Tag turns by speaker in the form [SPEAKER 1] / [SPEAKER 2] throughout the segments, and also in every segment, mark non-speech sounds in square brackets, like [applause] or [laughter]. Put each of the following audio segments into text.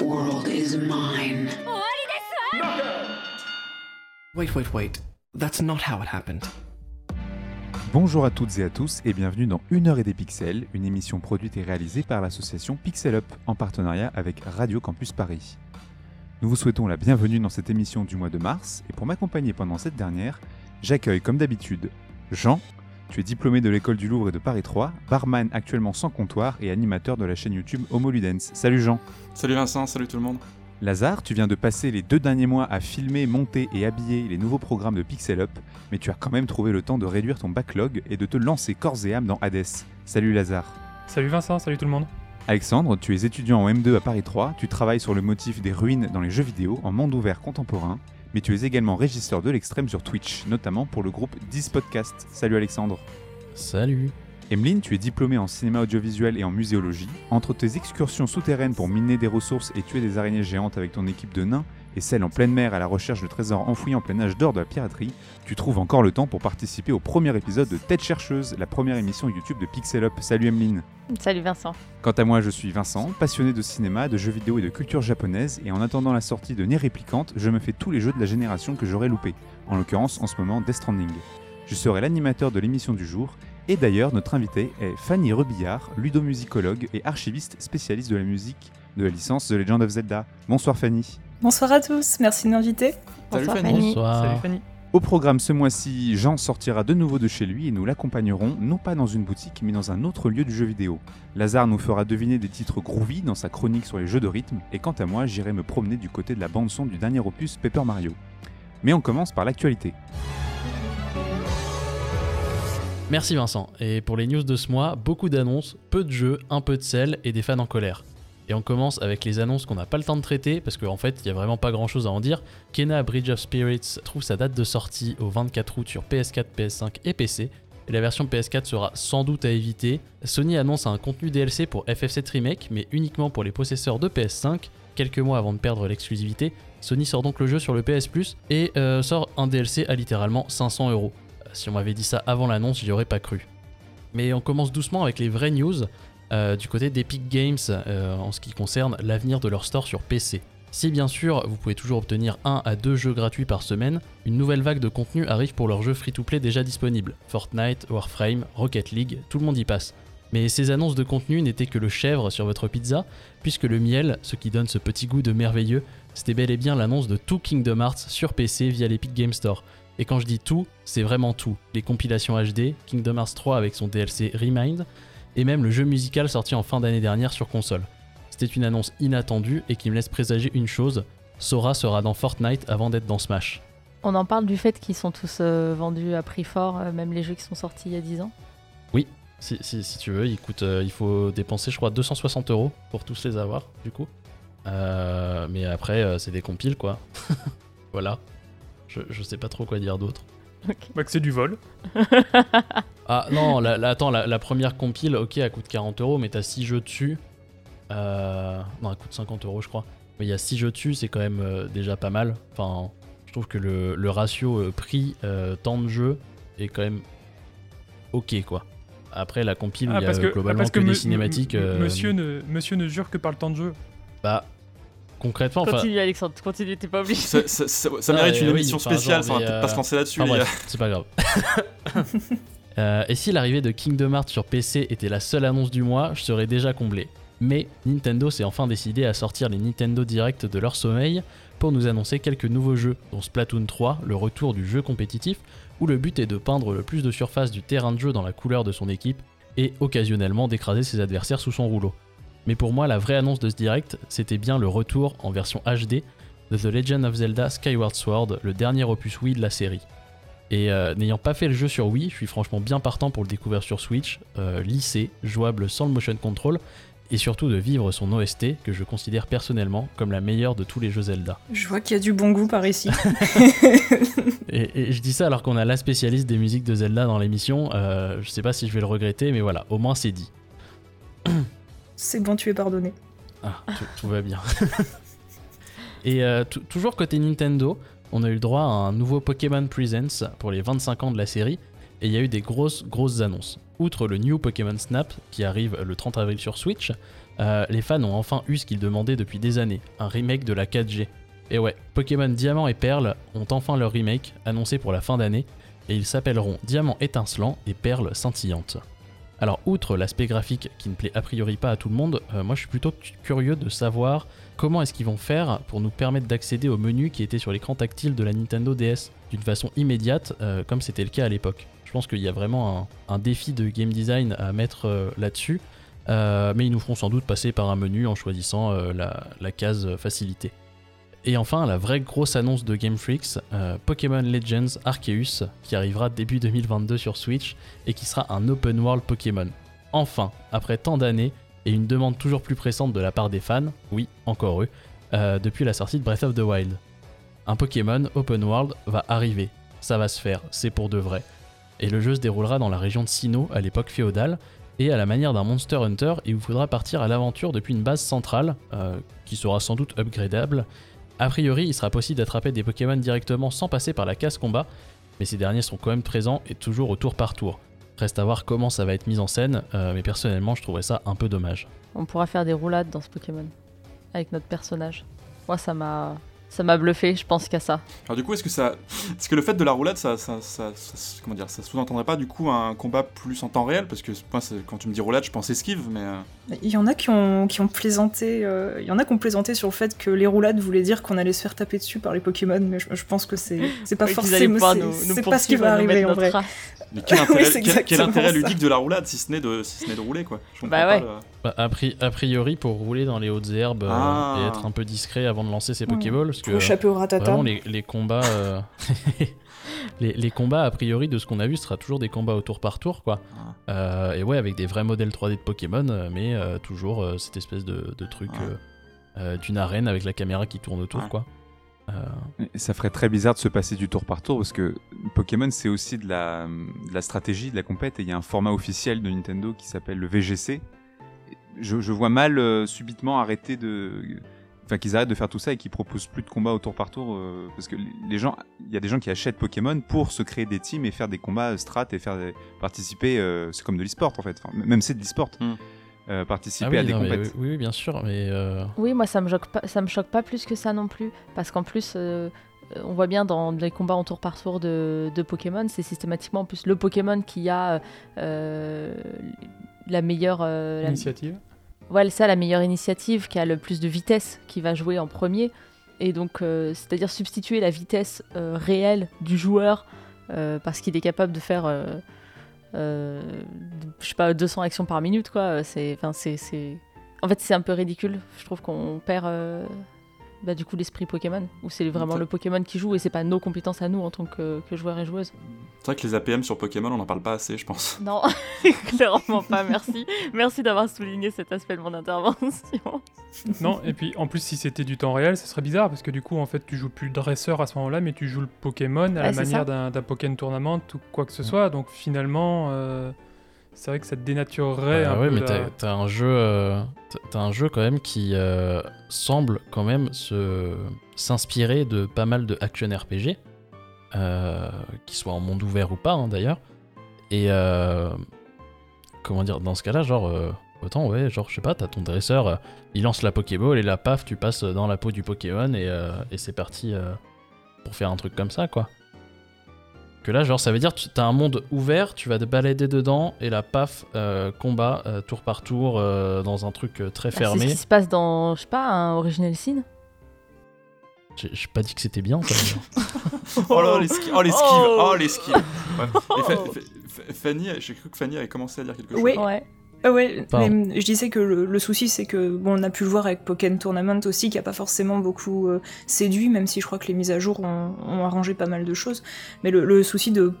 [SPEAKER 1] world is mine.
[SPEAKER 2] Wait, wait, wait. That's not how it happened.
[SPEAKER 3] Bonjour à toutes et à tous et bienvenue dans Une heure et des pixels, une émission produite et réalisée par l'association Pixel Up en partenariat avec Radio Campus Paris. Nous vous souhaitons la bienvenue dans cette émission du mois de mars et pour m'accompagner pendant cette dernière, j'accueille comme d'habitude Jean, tu es diplômé de l'école du Louvre et de Paris 3, barman actuellement sans comptoir et animateur de la chaîne YouTube Homo Ludens. Salut Jean.
[SPEAKER 4] Salut Vincent, salut tout le monde.
[SPEAKER 3] Lazare, tu viens de passer les deux derniers mois à filmer, monter et habiller les nouveaux programmes de Pixel Up, mais tu as quand même trouvé le temps de réduire ton backlog et de te lancer corps et âme dans Hades. Salut Lazare.
[SPEAKER 5] Salut Vincent, salut tout le monde.
[SPEAKER 3] Alexandre, tu es étudiant en M2 à Paris 3, tu travailles sur le motif des ruines dans les jeux vidéo en monde ouvert contemporain, mais tu es également régisseur de l'extrême sur Twitch, notamment pour le groupe 10 Podcast. Salut Alexandre.
[SPEAKER 6] Salut.
[SPEAKER 3] Emeline, tu es diplômée en cinéma audiovisuel et en muséologie. Entre tes excursions souterraines pour miner des ressources et tuer des araignées géantes avec ton équipe de nains, et celles en pleine mer à la recherche de trésors enfouis en plein âge d'or de la piraterie, tu trouves encore le temps pour participer au premier épisode de Tête chercheuse, la première émission YouTube de Pixel Up. Salut Emeline.
[SPEAKER 7] Salut Vincent.
[SPEAKER 3] Quant à moi, je suis Vincent, passionné de cinéma, de jeux vidéo et de culture japonaise, et en attendant la sortie de Nier Réplicante, je me fais tous les jeux de la génération que j'aurais loupé, en l'occurrence en ce moment Death Stranding. Je serai l'animateur de l'émission du jour, et d'ailleurs notre invitée est Fanny Rebillard, ludomusicologue et archiviste spécialiste de la musique de la licence The Legend of Zelda. Bonsoir Fanny.
[SPEAKER 8] Bonsoir à tous, merci de m'inviter.
[SPEAKER 4] Salut
[SPEAKER 7] Bonsoir,
[SPEAKER 4] Fanny.
[SPEAKER 7] Fanny.
[SPEAKER 6] Bonsoir.
[SPEAKER 5] Salut Fanny.
[SPEAKER 3] Au programme ce mois-ci, Jean sortira de nouveau de chez lui et nous l'accompagnerons non pas dans une boutique mais dans un autre lieu du jeu vidéo. Lazare nous fera deviner des titres groovy dans sa chronique sur les jeux de rythme et quant à moi j'irai me promener du côté de la bande son du dernier opus Paper Mario. Mais on commence par l'actualité.
[SPEAKER 6] Merci Vincent. Et pour les news de ce mois, beaucoup d'annonces, peu de jeux, un peu de sel et des fans en colère. Et on commence avec les annonces qu'on n'a pas le temps de traiter parce qu'en fait, il n'y a vraiment pas grand chose à en dire. Kena Bridge of Spirits trouve sa date de sortie au 24 août sur PS4, PS5 et PC. Et la version PS4 sera sans doute à éviter. Sony annonce un contenu DLC pour FF7 Remake, mais uniquement pour les possesseurs de PS5. Quelques mois avant de perdre l'exclusivité, Sony sort donc le jeu sur le PS Plus et euh, sort un DLC à littéralement 500 euros. Si on m'avait dit ça avant l'annonce, j'y aurais pas cru. Mais on commence doucement avec les vraies news euh, du côté d'Epic Games euh, en ce qui concerne l'avenir de leur store sur PC. Si bien sûr vous pouvez toujours obtenir 1 à 2 jeux gratuits par semaine, une nouvelle vague de contenu arrive pour leurs jeux free-to-play déjà disponibles. Fortnite, Warframe, Rocket League, tout le monde y passe. Mais ces annonces de contenu n'étaient que le chèvre sur votre pizza, puisque le miel, ce qui donne ce petit goût de merveilleux, c'était bel et bien l'annonce de tout Kingdom Hearts sur PC via l'Epic Game Store. Et quand je dis tout, c'est vraiment tout. Les compilations HD, Kingdom Hearts 3 avec son DLC Remind, et même le jeu musical sorti en fin d'année dernière sur console. C'était une annonce inattendue et qui me laisse présager une chose, Sora sera dans Fortnite avant d'être dans Smash.
[SPEAKER 7] On en parle du fait qu'ils sont tous euh, vendus à prix fort, euh, même les jeux qui sont sortis il y a 10 ans?
[SPEAKER 6] Oui, si, si- si tu veux, il, coûte, euh, il faut dépenser je crois 260 euros pour tous les avoir du coup. Euh, mais après euh, c'est des compiles quoi. [laughs] voilà. Je, je sais pas trop quoi dire d'autre.
[SPEAKER 5] Bah que c'est du vol. [laughs]
[SPEAKER 6] Ah non, la, la- attends, la, la première compile, ok, elle coûte 40 euros, mais t'as 6 jeux dessus. Euh, non, elle coûte 50 euros, je crois. Mais il y a 6 jeux dessus, c'est quand même euh, déjà pas mal. Enfin, je trouve que le, le ratio euh, prix euh, temps de jeu est quand même ok, quoi. Après, la compile,
[SPEAKER 5] Ah,
[SPEAKER 6] il y a
[SPEAKER 5] parce que,
[SPEAKER 6] globalement
[SPEAKER 5] parce que
[SPEAKER 6] que des cinématiques. euh,
[SPEAKER 5] monsieur, ne, monsieur ne jure que par le temps de jeu.
[SPEAKER 6] Bah, concrètement.
[SPEAKER 7] Continue Alexandre, continue, t'es pas obligé.
[SPEAKER 4] Ça, ça- ça- ça
[SPEAKER 6] Ah,
[SPEAKER 4] mérite
[SPEAKER 6] euh,
[SPEAKER 4] une
[SPEAKER 6] oui,
[SPEAKER 4] émission
[SPEAKER 6] enfin,
[SPEAKER 4] spéciale, ça va peut-être pas se lancer là-dessus.
[SPEAKER 6] enfin,
[SPEAKER 4] les
[SPEAKER 6] bref, c'est pas grave. [laughs] [laughs] Euh, et si l'arrivée de Kingdom Hearts sur PC était la seule annonce du mois, je serais déjà comblé. Mais Nintendo s'est enfin décidé à sortir les Nintendo Direct de leur sommeil pour nous annoncer quelques nouveaux jeux, dont Splatoon 3, le retour du jeu compétitif, où le but est de peindre le plus de surface du terrain de jeu dans la couleur de son équipe et occasionnellement d'écraser ses adversaires sous son rouleau. Mais pour moi, la vraie annonce de ce direct, c'était bien le retour en version HD de The Legend of Zelda Skyward Sword, le dernier opus Wii de la série. Et euh, n'ayant pas fait le jeu sur Wii, je suis franchement bien partant pour le découvrir sur Switch, euh, lissé, jouable sans le motion control, et surtout de vivre son OST que je considère personnellement comme la meilleure de tous les jeux Zelda.
[SPEAKER 8] Je vois qu'il y a du bon goût par ici. [laughs]
[SPEAKER 6] et, et je dis ça alors qu'on a la spécialiste des musiques de Zelda dans l'émission, euh, je sais pas si je vais le regretter, mais voilà, au moins c'est dit. [coughs]
[SPEAKER 8] C'est bon, tu es pardonné.
[SPEAKER 6] Ah, tout, tout va bien. [laughs] et euh, tou- toujours côté Nintendo, on a eu le droit à un nouveau Pokémon Presents pour les 25 ans de la série, et il y a eu des grosses, grosses annonces. Outre le New Pokémon Snap, qui arrive le 30 avril sur Switch, euh, les fans ont enfin eu ce qu'ils demandaient depuis des années, un remake de la 4G. Et ouais, Pokémon Diamant et Perle ont enfin leur remake, annoncé pour la fin d'année, et ils s'appelleront Diamant étincelant et Perle scintillante. Alors, outre l'aspect graphique qui ne plaît a priori pas à tout le monde, euh, moi je suis plutôt cu- curieux de savoir comment est-ce qu'ils vont faire pour nous permettre d'accéder au menu qui était sur l'écran tactile de la Nintendo DS d'une façon immédiate, euh, comme c'était le cas à l'époque? Je pense qu'il y a vraiment un, défi de game design à mettre euh, là-dessus, euh, mais ils nous feront sans doute passer par un menu en choisissant la, la case facilité. Et enfin, la vraie grosse annonce de Game Freaks, Pokémon Legends Arceus, qui arrivera début 2022 sur Switch et qui sera un open world Pokémon. Enfin, après tant d'années et une demande toujours plus pressante de la part des fans, oui, encore eux, euh, depuis la sortie de Breath of the Wild. Un Pokémon open world va arriver, ça va se faire, c'est pour de vrai. Et le jeu se déroulera dans la région de Sinnoh à l'époque féodale, et à la manière d'un Monster Hunter, il vous faudra partir à l'aventure depuis une base centrale, euh, qui sera sans doute upgradable. A priori, il sera possible d'attraper des Pokémon directement sans passer par la case combat, mais ces derniers sont quand même présents et toujours au tour par tour. Reste à voir comment ça va être mis en scène, euh, mais personnellement je trouverais ça un peu dommage.
[SPEAKER 7] On pourra faire des roulades dans ce Pokémon avec notre personnage. Moi, ça m'a, ça m'a bluffé. Je pense qu'à ça.
[SPEAKER 9] Alors du coup, est-ce que ça, est-ce que le fait de la roulade, ça, ça, ça- ça- comment dire, ça sous-entendrait pas du coup un combat plus en temps réel? Parce que moi, quand tu me dis roulade, je pense esquive, mais euh,
[SPEAKER 8] Il y en a qui ont, qui ont plaisanté, euh, il y en a qui ont plaisanté sur le fait que les roulades voulaient dire qu'on allait se faire taper dessus par les Pokémon, mais je, je pense que c'est, c'est pas
[SPEAKER 7] Oui,
[SPEAKER 8] forcément, c'est,
[SPEAKER 7] nous- nous
[SPEAKER 8] c'est pas ce qui va arriver en vrai.
[SPEAKER 7] race.
[SPEAKER 9] Mais quel [laughs] intérêt, quel- quel ludique de la roulade si ce n'est de, si ce n'est de rouler quoi? Je
[SPEAKER 7] Bah
[SPEAKER 9] pas
[SPEAKER 7] ouais.
[SPEAKER 9] le-
[SPEAKER 6] Bah, a, pri- a priori pour rouler dans les hautes herbes euh,
[SPEAKER 9] Ah.
[SPEAKER 6] et être un peu discret avant de lancer ses. Pokéballs, parce que
[SPEAKER 8] Pour échapper au ratata.
[SPEAKER 6] vraiment les, les combats, euh, [laughs] les, les combats a priori de ce qu'on a vu, ce sera toujours des combats au tour par tour quoi.
[SPEAKER 9] Ah.
[SPEAKER 6] Euh, et ouais avec des vrais modèles 3D de Pokémon, euh, mais euh, toujours euh, cette espèce de, de truc euh, euh, d'une arène avec la caméra qui tourne autour quoi. Euh,
[SPEAKER 3] Ça ferait très bizarre de se passer du tour par tour parce que Pokémon c'est aussi de la, de la stratégie, de la compète et il y a un format officiel de Nintendo qui s'appelle le VGC. Je, je vois mal euh, subitement arrêter de. Enfin, qu'ils arrêtent de faire tout ça et qu'ils proposent plus de combats au tour par tour euh, parce que les gens, il y a des gens qui achètent Pokémon pour se créer des teams et faire des combats strat et faire des- participer. euh, c'est comme de l'e-sport en fait. Enfin, même c'est de l'e-sport.
[SPEAKER 9] Hmm.
[SPEAKER 3] Euh, participer
[SPEAKER 6] ah oui,
[SPEAKER 3] à des
[SPEAKER 6] non,
[SPEAKER 3] compètes.
[SPEAKER 6] oui, oui, bien sûr, mais euh,
[SPEAKER 7] Oui, moi, ça me choque pas, ça me choque pas plus que ça non plus, parce qu'en plus, euh, on voit bien dans les combats en tour par tour de, de Pokémon, c'est systématiquement en plus le Pokémon qui a euh, la meilleure euh, la-
[SPEAKER 5] Initiative.
[SPEAKER 7] Voilà, ça, la meilleure initiative, qui a le plus de vitesse, qui va jouer en premier. Et donc, euh, c'est-à-dire substituer la vitesse euh, réelle du joueur, euh, parce qu'il est capable de faire, je sais pas, 200 actions par minute, quoi. C'est, enfin, c'est... En fait, c'est un peu ridicule. Je trouve qu'on perd, euh, bah, du coup, l'esprit Pokémon, où c'est vraiment le Pokémon qui joue, et c'est pas nos compétences à nous en tant que, que joueurs et joueuses.
[SPEAKER 9] C'est vrai que les APM sur Pokémon, on n'en parle pas assez, je pense.
[SPEAKER 7] Non, [laughs] clairement pas, merci. Merci d'avoir souligné cet aspect de mon intervention.
[SPEAKER 5] Non, et puis en plus, si c'était du temps réel, ce serait bizarre parce que du coup, en fait, tu joues plus le dresseur à ce moment-là, mais tu joues le Pokémon à la
[SPEAKER 7] Ouais,
[SPEAKER 5] manière d'un Pokémon Tournament ou quoi que ce soit. Donc finalement, euh, c'est vrai que ça dénaturerait
[SPEAKER 6] Bah
[SPEAKER 5] un
[SPEAKER 6] ouais,
[SPEAKER 5] peu
[SPEAKER 6] mais
[SPEAKER 5] la-
[SPEAKER 6] t'as un jeu, euh, un jeu quand même qui euh, semble quand même se s'inspirer de pas mal de action RPG, euh, qui soient en monde ouvert ou pas hein, d'ailleurs. Et euh, comment dire, dans ce cas-là, genre euh, autant ouais, genre je sais pas, t'as ton dresseur, euh, il lance la Pokéball et là paf, tu passes dans la peau du Pokémon et, euh, et c'est parti euh, pour faire un truc comme ça quoi. Que là, genre, ça veut dire tu as un monde ouvert, tu vas te balader dedans, et là, paf, euh, combat, euh, tour par tour, euh, dans un truc euh, très
[SPEAKER 7] Bah, c'est ce
[SPEAKER 6] fermé.
[SPEAKER 7] qui se passe dans, je sais pas, un Original Sin.
[SPEAKER 6] J'ai pas dit que c'était bien, ça. [laughs]
[SPEAKER 9] Oh là, les skis, oh les skis,
[SPEAKER 7] Oh.
[SPEAKER 9] oh les skis. Ouais. Et Fa- Fa- Fa- Fanny, j'ai cru que Fanny avait commencé à dire quelque chose.
[SPEAKER 8] Oui.
[SPEAKER 7] Ouais.
[SPEAKER 8] Ah ouais,
[SPEAKER 6] Pardon.
[SPEAKER 8] mais je disais que le, le souci c'est que bon, on a pu le voir avec Pokémon Tournament aussi, qui a pas forcément beaucoup euh, séduit, même si je crois que les mises à jour ont, ont arrangé pas mal de choses. Mais le, le souci de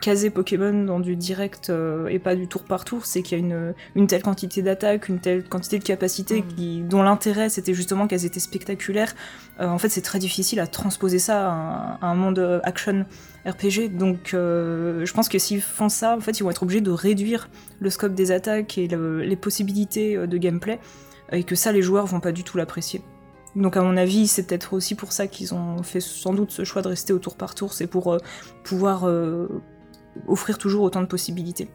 [SPEAKER 8] caser Pokémon dans du direct euh, et pas du tour par tour, c'est qu'il y a une, une telle quantité d'attaques, une telle quantité de capacités qui, dont l'intérêt c'était justement qu'elles étaient spectaculaires. Euh, en fait, c'est très difficile à transposer ça à un, à un monde euh, action RPG. Donc, euh, je pense que s'ils font ça, en fait, ils vont être obligés de réduire le scope des attaques et le- les possibilités de gameplay, et que ça, les joueurs vont pas du tout l'apprécier. Donc à mon avis, c'est peut-être aussi pour ça qu'ils ont fait sans doute ce choix de rester au tour par tour, c'est pour euh, pouvoir euh, offrir toujours autant de possibilités.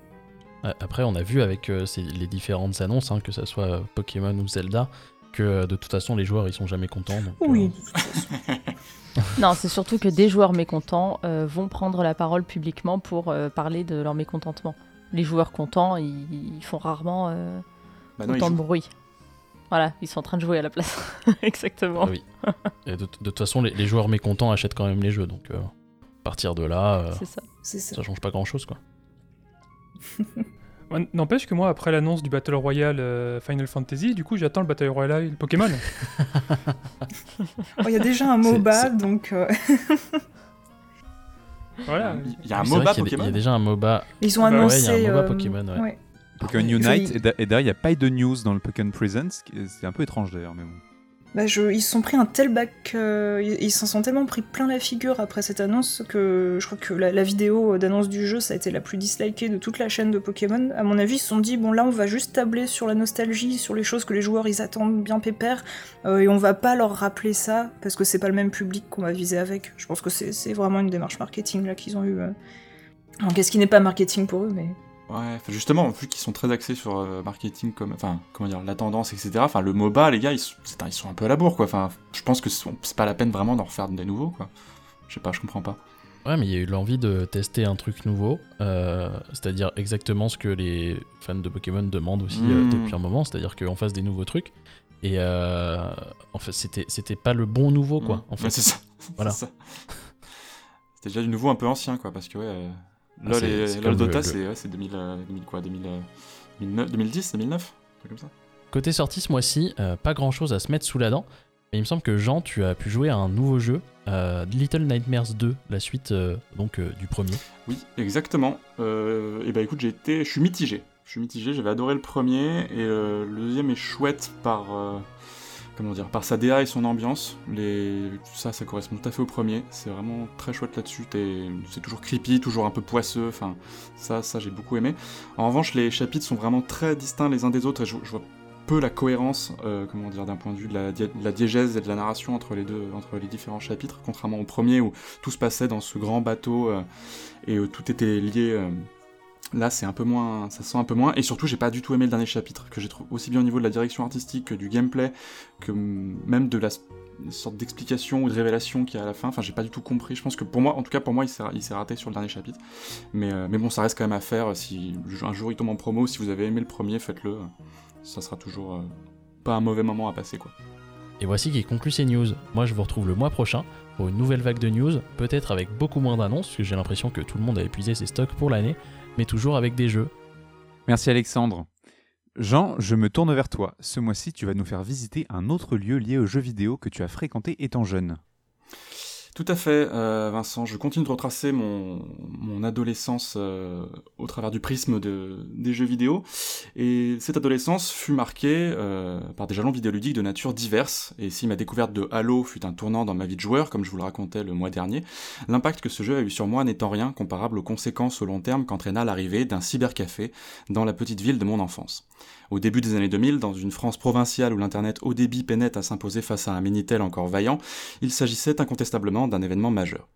[SPEAKER 6] Après, on a vu avec euh, ces- les différentes annonces, hein, que ça soit euh, Pokémon ou Zelda, que euh, de toute façon, les joueurs ils sont jamais contents. donc, euh,
[SPEAKER 8] Oui. [laughs]
[SPEAKER 7] Non, c'est surtout que des joueurs mécontents euh, vont prendre la parole publiquement pour euh, parler de leur mécontentement. Les joueurs contents, ils, ils font rarement euh,
[SPEAKER 9] Bah non,
[SPEAKER 7] autant de bruit. Voilà, ils sont en train de jouer à la place. [laughs] Exactement.
[SPEAKER 6] Ah oui. Et de, de toute façon, les, les joueurs mécontents achètent quand même les jeux, donc euh, partir de là, euh,
[SPEAKER 7] ça.
[SPEAKER 8] C'est ça.
[SPEAKER 6] ça change pas grand chose quoi. [laughs]
[SPEAKER 5] N'empêche que moi, après l'annonce du Battle Royale euh, Final Fantasy, du coup, j'attends le Battle Royale Pokémon. [laughs]
[SPEAKER 8] Oh, Il y a déjà un MOBA, donc euh, [laughs]
[SPEAKER 5] voilà.
[SPEAKER 9] Il y a un MOBA Pokémon
[SPEAKER 6] Il y a déjà un MOBA.
[SPEAKER 8] ils ont
[SPEAKER 5] ouais,
[SPEAKER 8] annoncé.
[SPEAKER 6] il y a un MOBA
[SPEAKER 8] euh,
[SPEAKER 6] Pokémon, ouais.
[SPEAKER 3] Pokémon
[SPEAKER 8] Je-
[SPEAKER 3] Unite, et d'a- et d'ailleurs, il n'y a pas eu de news dans le Pokémon Presents. C'est un peu étrange d'ailleurs, mais bon.
[SPEAKER 8] Bah, je- ils se sont pris un tel bac, euh, ils s'en sont tellement pris plein la figure après cette annonce que je crois que la, vidéo d'annonce du jeu, ça a été la plus dislikée de toute la chaîne de Pokémon. À mon avis, ils se sont dit, bon là, on va juste tabler sur la nostalgie, sur les choses que les joueurs ils attendent bien pépère, euh, et on va pas leur rappeler ça, parce que c'est pas le même public qu'on va viser avec. Je pense que c'est vraiment une démarche marketing là qu'ils ont eu. euh. Alors, qu'est-ce qui n'est pas marketing pour eux, mais.
[SPEAKER 9] Ouais, justement, vu qu'ils sont très axés sur euh, marketing, comme, enfin, comment dire, la tendance, etc. Enfin, le MOBA, les gars, ils, sont- c'est un- ils sont un peu à la bourre, quoi. Enfin, je pense que c'est pas la peine vraiment d'en refaire des nouveaux, quoi. Je sais pas, je comprends pas.
[SPEAKER 6] Ouais, mais il y a eu l'envie de tester un truc nouveau, euh, c'est-à-dire exactement ce que les fans de Pokémon demandent aussi euh,
[SPEAKER 9] Mm.
[SPEAKER 6] depuis un moment, c'est-à-dire qu'on fasse des nouveaux trucs. Et euh, en fait, c'était c'était pas le bon nouveau, quoi.
[SPEAKER 9] Mm.
[SPEAKER 6] En fait,
[SPEAKER 9] Ouais, c'est ça.
[SPEAKER 6] Voilà. [laughs]
[SPEAKER 9] C'était déjà du nouveau un peu ancien, quoi, parce que, ouais, LOL
[SPEAKER 6] c'est-
[SPEAKER 9] et
[SPEAKER 6] c'est
[SPEAKER 9] LOL
[SPEAKER 6] le-
[SPEAKER 9] Dota,
[SPEAKER 6] le-
[SPEAKER 9] c'est ouais, c'est 2000, euh, 2000 quoi, 2000, euh, 2009, 2010, 2009, un truc comme ça.
[SPEAKER 6] Côté sortie ce mois-ci, euh, pas grand-chose à se mettre sous la dent. Mais il me semble que Jean, tu as pu jouer à un nouveau jeu, euh, Little Nightmares 2, la suite euh, donc euh, du premier.
[SPEAKER 9] Oui, exactement. Euh, et bah écoute, j'ai été, je suis mitigé. Je suis mitigé. J'avais adoré le premier et euh, le deuxième est chouette par, euh, comment dire, par sa DA et son ambiance. Les, ça, ça correspond tout à fait au premier. C'est vraiment très chouette là-dessus. C'est toujours creepy, toujours un peu poisseux. Enfin, ça, ça j'ai beaucoup aimé. En revanche, les chapitres sont vraiment très distincts les uns des autres je, vois peu la cohérence, euh, comment dire, d'un point de vue de la, diégèse et de la narration entre les deux, entre les différents chapitres, contrairement au premier où tout se passait dans ce grand bateau euh, et euh, tout était lié. euh, Là, c'est un peu moins, ça se sent un peu moins, et surtout, j'ai pas du tout aimé le dernier chapitre, que j'ai trouvé aussi bien au niveau de la direction artistique que du gameplay, que même de la sorte d'explication ou de révélation qu'il y a à la fin. Enfin, j'ai pas du tout compris. Je pense que pour moi, en tout cas pour moi, il s'est il s'est raté sur le dernier chapitre. Mais, euh, mais bon, ça reste quand même à faire. Si un jour il tombe en promo, si vous avez aimé le premier, faites-le. Ça sera toujours euh, pas un mauvais moment à passer, quoi.
[SPEAKER 6] Et voici qui conclut ces news. Moi, je vous retrouve le mois prochain pour une nouvelle vague de news, peut-être avec beaucoup moins d'annonces, parce que j'ai l'impression que tout le monde a épuisé ses stocks pour l'année, mais toujours avec des jeux.
[SPEAKER 3] Merci Alexandre. Jean, je me tourne vers toi. Ce mois-ci, tu vas nous faire visiter un autre lieu lié aux jeux vidéo que tu as fréquenté étant jeune.
[SPEAKER 9] Tout à fait, euh, Vincent. Je continue de retracer mon, adolescence euh, au travers du prisme de, des jeux vidéo. Et cette adolescence fut marquée euh, par des jalons vidéoludiques de nature diverse. Et si ma découverte de Halo fut un tournant dans ma vie de joueur, comme je vous le racontais le mois dernier, l'impact que ce jeu a eu sur moi n'étant rien comparable aux conséquences au long terme qu'entraîna l'arrivée d'un cybercafé dans la petite ville de mon enfance. Au début des années 2000, dans une France provinciale où l'internet haut débit peinait à s'imposer face à un Minitel encore vaillant, il s'agissait incontestablement d'un événement majeur.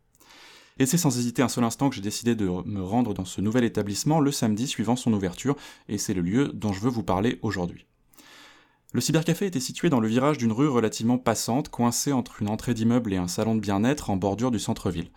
[SPEAKER 9] Et c'est sans hésiter un seul instant que j'ai décidé de me rendre dans ce nouvel établissement le samedi suivant son ouverture, et c'est le lieu dont je veux vous parler aujourd'hui. Le cybercafé était situé dans le virage d'une rue relativement passante, coincée entre une entrée d'immeuble et un salon de bien-être en bordure du centre-ville.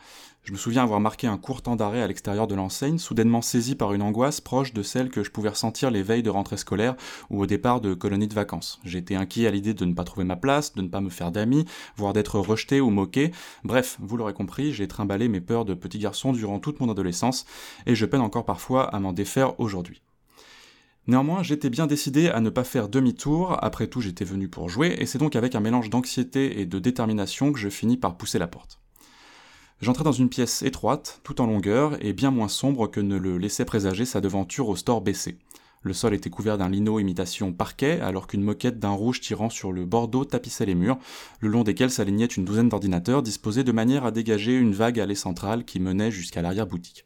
[SPEAKER 9] Je me souviens avoir marqué un court temps d'arrêt à l'extérieur de l'enseigne, soudainement saisi par une angoisse proche de celle que je pouvais ressentir les veilles de rentrée scolaire ou au départ de colonies de vacances. J'étais inquiet à l'idée de ne pas trouver ma place, de ne pas me faire d'amis, voire d'être rejeté ou moqué. Bref, vous l'aurez compris, j'ai trimballé mes peurs de petit garçon durant toute mon adolescence, et je peine encore parfois à m'en défaire aujourd'hui. Néanmoins, j'étais bien décidé à ne pas faire demi-tour, après tout j'étais venu pour jouer, et c'est donc avec un mélange d'anxiété et de détermination que je finis par pousser la porte. J'entrais dans une pièce étroite, tout en longueur, et bien moins sombre que ne le laissait présager sa devanture au store baissé. Le sol était couvert d'un lino imitation parquet, alors qu'une moquette d'un rouge tirant sur le bordeaux tapissait les murs, le long desquels s'alignaient une douzaine d'ordinateurs disposés de manière à dégager une vague allée centrale qui menait jusqu'à l'arrière-boutique.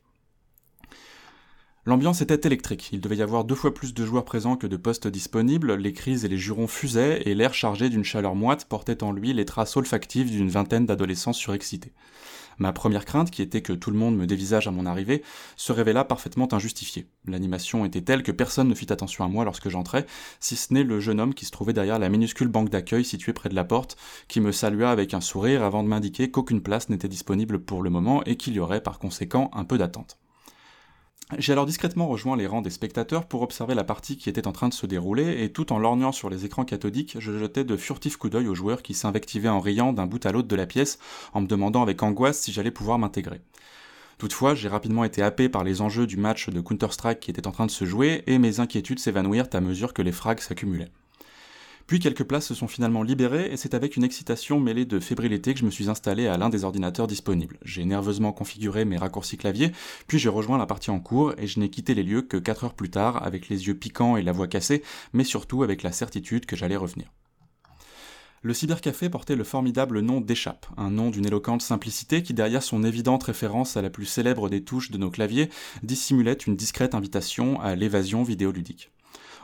[SPEAKER 9] L'ambiance était électrique, il devait y avoir deux fois plus de joueurs présents que de postes disponibles, les crises et les jurons fusaient, et l'air chargé d'une chaleur moite portait en lui les traces olfactives d'une vingtaine d'adolescents surexcités. Ma première crainte, qui était que tout le monde me dévisage à mon arrivée, se révéla parfaitement injustifiée. L'animation était telle que personne ne fit attention à moi lorsque j'entrais, si ce n'est le jeune homme qui se trouvait derrière la minuscule banque d'accueil située près de la porte, qui me salua avec un sourire avant de m'indiquer qu'aucune place n'était disponible pour le moment et qu'il y aurait par conséquent un peu d'attente. J'ai alors discrètement rejoint les rangs des spectateurs pour observer la partie qui était en train de se dérouler, et tout en lorgnant sur les écrans cathodiques, je jetais de furtifs coups d'œil aux joueurs qui s'invectivaient en riant d'un bout à l'autre de la pièce, en me demandant avec angoisse si j'allais pouvoir m'intégrer. Toutefois, j'ai rapidement été happé par les enjeux du match de Counter-Strike qui était en train de se jouer, et mes inquiétudes s'évanouirent à mesure que les frags s'accumulaient. Puis quelques places se sont finalement libérées et c'est avec une excitation mêlée de fébrilité que je me suis installé à l'un des ordinateurs disponibles. J'ai nerveusement configuré mes raccourcis clavier, puis j'ai rejoint la partie en cours et je n'ai quitté les lieux que 4 heures plus tard avec les yeux piquants et la voix cassée, mais surtout avec la certitude que j'allais revenir. Le cybercafé portait le formidable nom d'échappe, un nom d'une éloquente simplicité qui, derrière son évidente référence à la plus célèbre des touches de nos claviers, dissimulait une discrète invitation à l'évasion vidéoludique.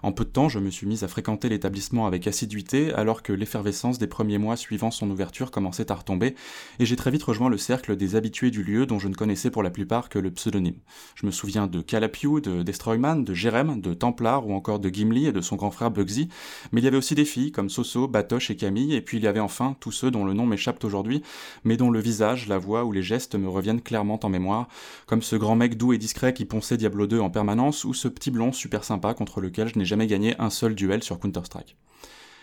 [SPEAKER 9] En peu de temps, je me suis mis à fréquenter l'établissement avec assiduité, alors que l'effervescence des premiers mois suivant son ouverture commençait à retomber, et j'ai très vite rejoint le cercle des habitués du lieu dont je ne connaissais pour la plupart que le pseudonyme. Je me souviens de Calapiou, de Destroyman, de Jérém, de Templar ou encore de Gimli et de son grand frère Bugsy, mais il y avait aussi des filles comme Soso, Batoche et Camille, et puis il y avait enfin tous ceux dont le nom m'échappe aujourd'hui, mais dont le visage, la voix ou les gestes me reviennent clairement en mémoire, comme ce grand mec doux et discret qui ponçait Diablo 2 en permanence, ou ce petit blond super sympa contre lequel je n'ai jamais gagné un seul duel sur Counter-Strike.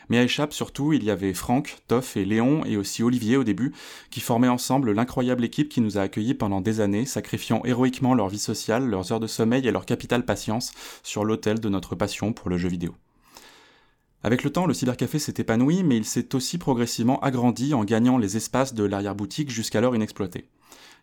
[SPEAKER 9] Mais à Échappe, surtout, il y avait Franck, Toff et Léon, et aussi Olivier au début, qui formaient ensemble l'incroyable équipe qui nous a accueillis pendant des années, sacrifiant héroïquement leur vie sociale, leurs heures de sommeil et leur capital patience sur l'autel de notre passion pour le jeu vidéo. Avec le temps, le cybercafé s'est épanoui, mais il s'est aussi progressivement agrandi en gagnant les espaces de l'arrière-boutique jusqu'alors inexploités.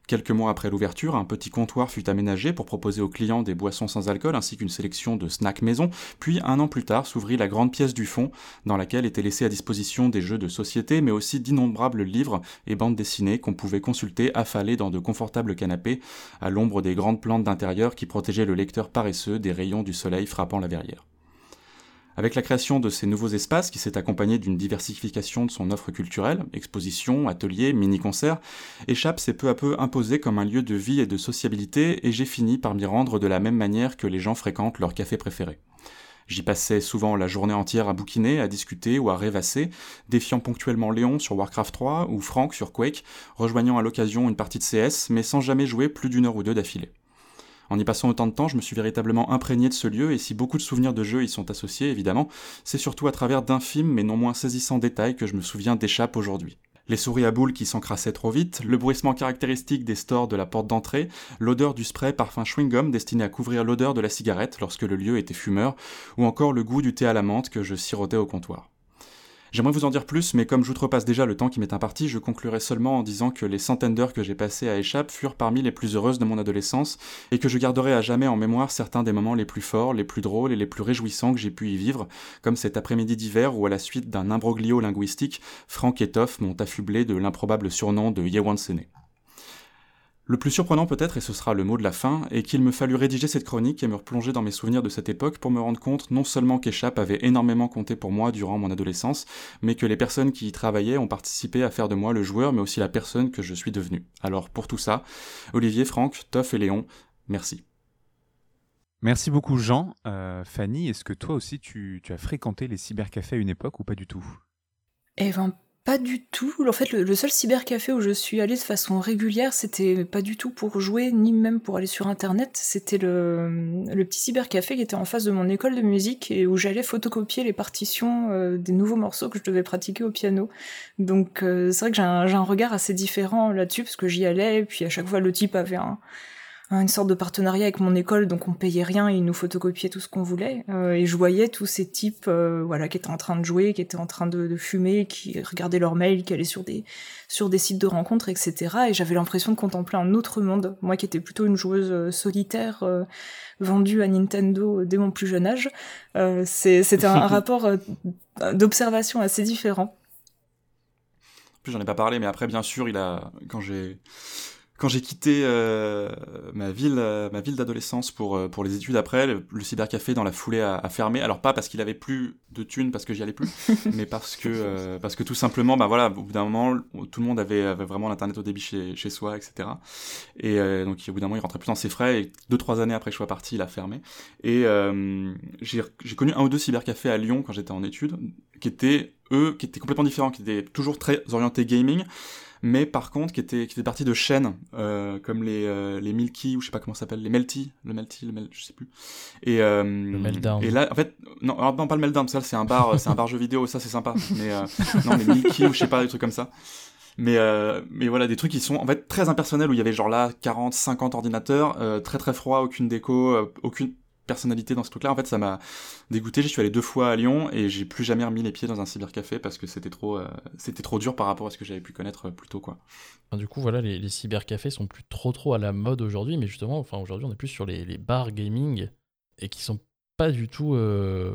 [SPEAKER 9] Quelques mois après l'ouverture, un petit comptoir fut aménagé pour proposer aux clients des boissons sans alcool ainsi qu'une sélection de snacks maison, puis un an plus tard s'ouvrit la grande pièce du fond, dans laquelle étaient laissés à disposition des jeux de société, mais aussi d'innombrables livres et bandes dessinées qu'on pouvait consulter affalés dans de confortables canapés, à l'ombre des grandes plantes d'intérieur qui protégeaient le lecteur paresseux des rayons du soleil frappant la verrière. Avec la création de ces nouveaux espaces, qui s'est accompagnée d'une diversification de son offre culturelle, expositions, ateliers, mini-concerts, Échappe s'est peu à peu imposé comme un lieu de vie et de sociabilité, et j'ai fini par m'y rendre de la même manière que les gens fréquentent leur café préféré. J'y passais souvent la journée entière à bouquiner, à discuter ou à rêvasser, défiant ponctuellement Léon sur Warcraft 3 ou Franck sur Quake, rejoignant à l'occasion une partie de CS, mais sans jamais jouer plus d'une heure ou deux d'affilée. En y passant autant de temps, je me suis véritablement imprégné de ce lieu, et si beaucoup de souvenirs de jeux y sont associés, évidemment, c'est surtout à travers d'infimes mais non moins saisissants détails que je me souviens d'échappe aujourd'hui. Les souris à boules qui s'encrassaient trop vite, le bruissement caractéristique des stores de la porte d'entrée, l'odeur du spray parfum chewing-gum destiné à couvrir l'odeur de la cigarette lorsque le lieu était fumeur, ou encore le goût du thé à la menthe que je sirotais au comptoir. J'aimerais vous en dire plus, mais comme j'outrepasse déjà le temps qui m'est imparti, je conclurai seulement en disant que les centaines d'heures que j'ai passées à Échappe furent parmi les plus heureuses de mon adolescence, et que je garderai à jamais en mémoire certains des moments les plus forts, les plus drôles et les plus réjouissants que j'ai pu y vivre, comme cet après-midi d'hiver où à la suite d'un imbroglio linguistique, Franck et Toff m'ont affublé de l'improbable surnom de Yewansene. Le plus surprenant peut-être, et ce sera le mot de la fin, est qu'il me fallut rédiger cette chronique et me replonger dans mes souvenirs de cette époque pour me rendre compte non seulement qu'Échappe avait énormément compté pour moi durant mon adolescence, mais que les personnes qui y travaillaient ont participé à faire de moi le joueur, mais aussi la personne que je suis devenu. Alors pour tout ça, Olivier, Franck, Toff et Léon, merci.
[SPEAKER 3] Merci beaucoup Jean. Euh, Fanny, est-ce que toi aussi tu, tu as fréquenté les cybercafés à une époque ou pas du tout?
[SPEAKER 8] Eh ben pas du tout. En fait, le, seul cybercafé où je suis allée de façon régulière, c'était pas du tout pour jouer, ni même pour aller sur internet. C'était le, petit cybercafé qui était en face de mon école de musique et où j'allais photocopier les partitions euh, des nouveaux morceaux que je devais pratiquer au piano. Donc euh, c'est vrai que j'ai un, regard assez différent là-dessus parce que j'y allais et puis à chaque fois le type avait un, une sorte de partenariat avec mon école, donc on payait rien et ils nous photocopiaient tout ce qu'on voulait. Euh, et je voyais tous ces types, euh, voilà, qui étaient en train de jouer, qui étaient en train de, de fumer, qui regardaient leurs mails, qui allaient sur des sur des sites de rencontres, etc. Et j'avais l'impression de contempler un autre monde. Moi, qui étais plutôt une joueuse euh, solitaire vendue à Nintendo dès mon plus jeune âge, c'était un, un [laughs] rapport d'observation assez différent.
[SPEAKER 9] En plus, j'en ai pas parlé, mais après, bien sûr, il a quand j'ai quand j'ai quitté euh, ma ville, euh, ma ville d'adolescence pour, euh, pour les études après, le, cybercafé dans la foulée a, fermé. Alors pas parce qu'il avait plus de thunes parce que j'y allais plus, [laughs] mais parce que parce que tout simplement, bah voilà, au bout d'un moment, tout le monde avait, avait vraiment l'internet au débit chez, chez soi, etc. Et donc au bout d'un moment, il rentrait plus dans ses frais. Et deux trois années après que je sois parti, il a fermé. Et j'ai connu un ou deux cybercafés à Lyon quand j'étais en études, qui étaient eux, qui étaient complètement différents, qui étaient toujours très orientés gaming mais par contre qui était qui était partie de chaînes euh, comme les euh, les Milky ou je sais pas comment ça s'appelle les Melty le Melty le Mel je sais plus. Et euh,
[SPEAKER 6] le Meltdown.
[SPEAKER 9] et là en fait non alors, non pas le Meltdown ça c'est un bar c'est un bar jeu vidéo ça c'est sympa. Mais euh, non les Milky ou je sais pas des trucs comme ça. Mais euh, mais voilà des trucs qui sont en fait très impersonnels où il y avait genre là 40 50 ordinateurs euh, très très froid aucune déco aucune personnalité dans ce truc-là. En fait, ça m'a dégoûté. J'y suis allé deux fois à Lyon et j'ai plus jamais remis les pieds dans un cybercafé parce que c'était trop, euh, c'était trop dur par rapport à ce que j'avais pu connaître plus tôt, quoi.
[SPEAKER 6] Du coup, voilà, les, cybercafés sont plus trop trop à la mode aujourd'hui, mais justement, enfin aujourd'hui, on est plus sur les, bars gaming et qui sont pas du tout euh,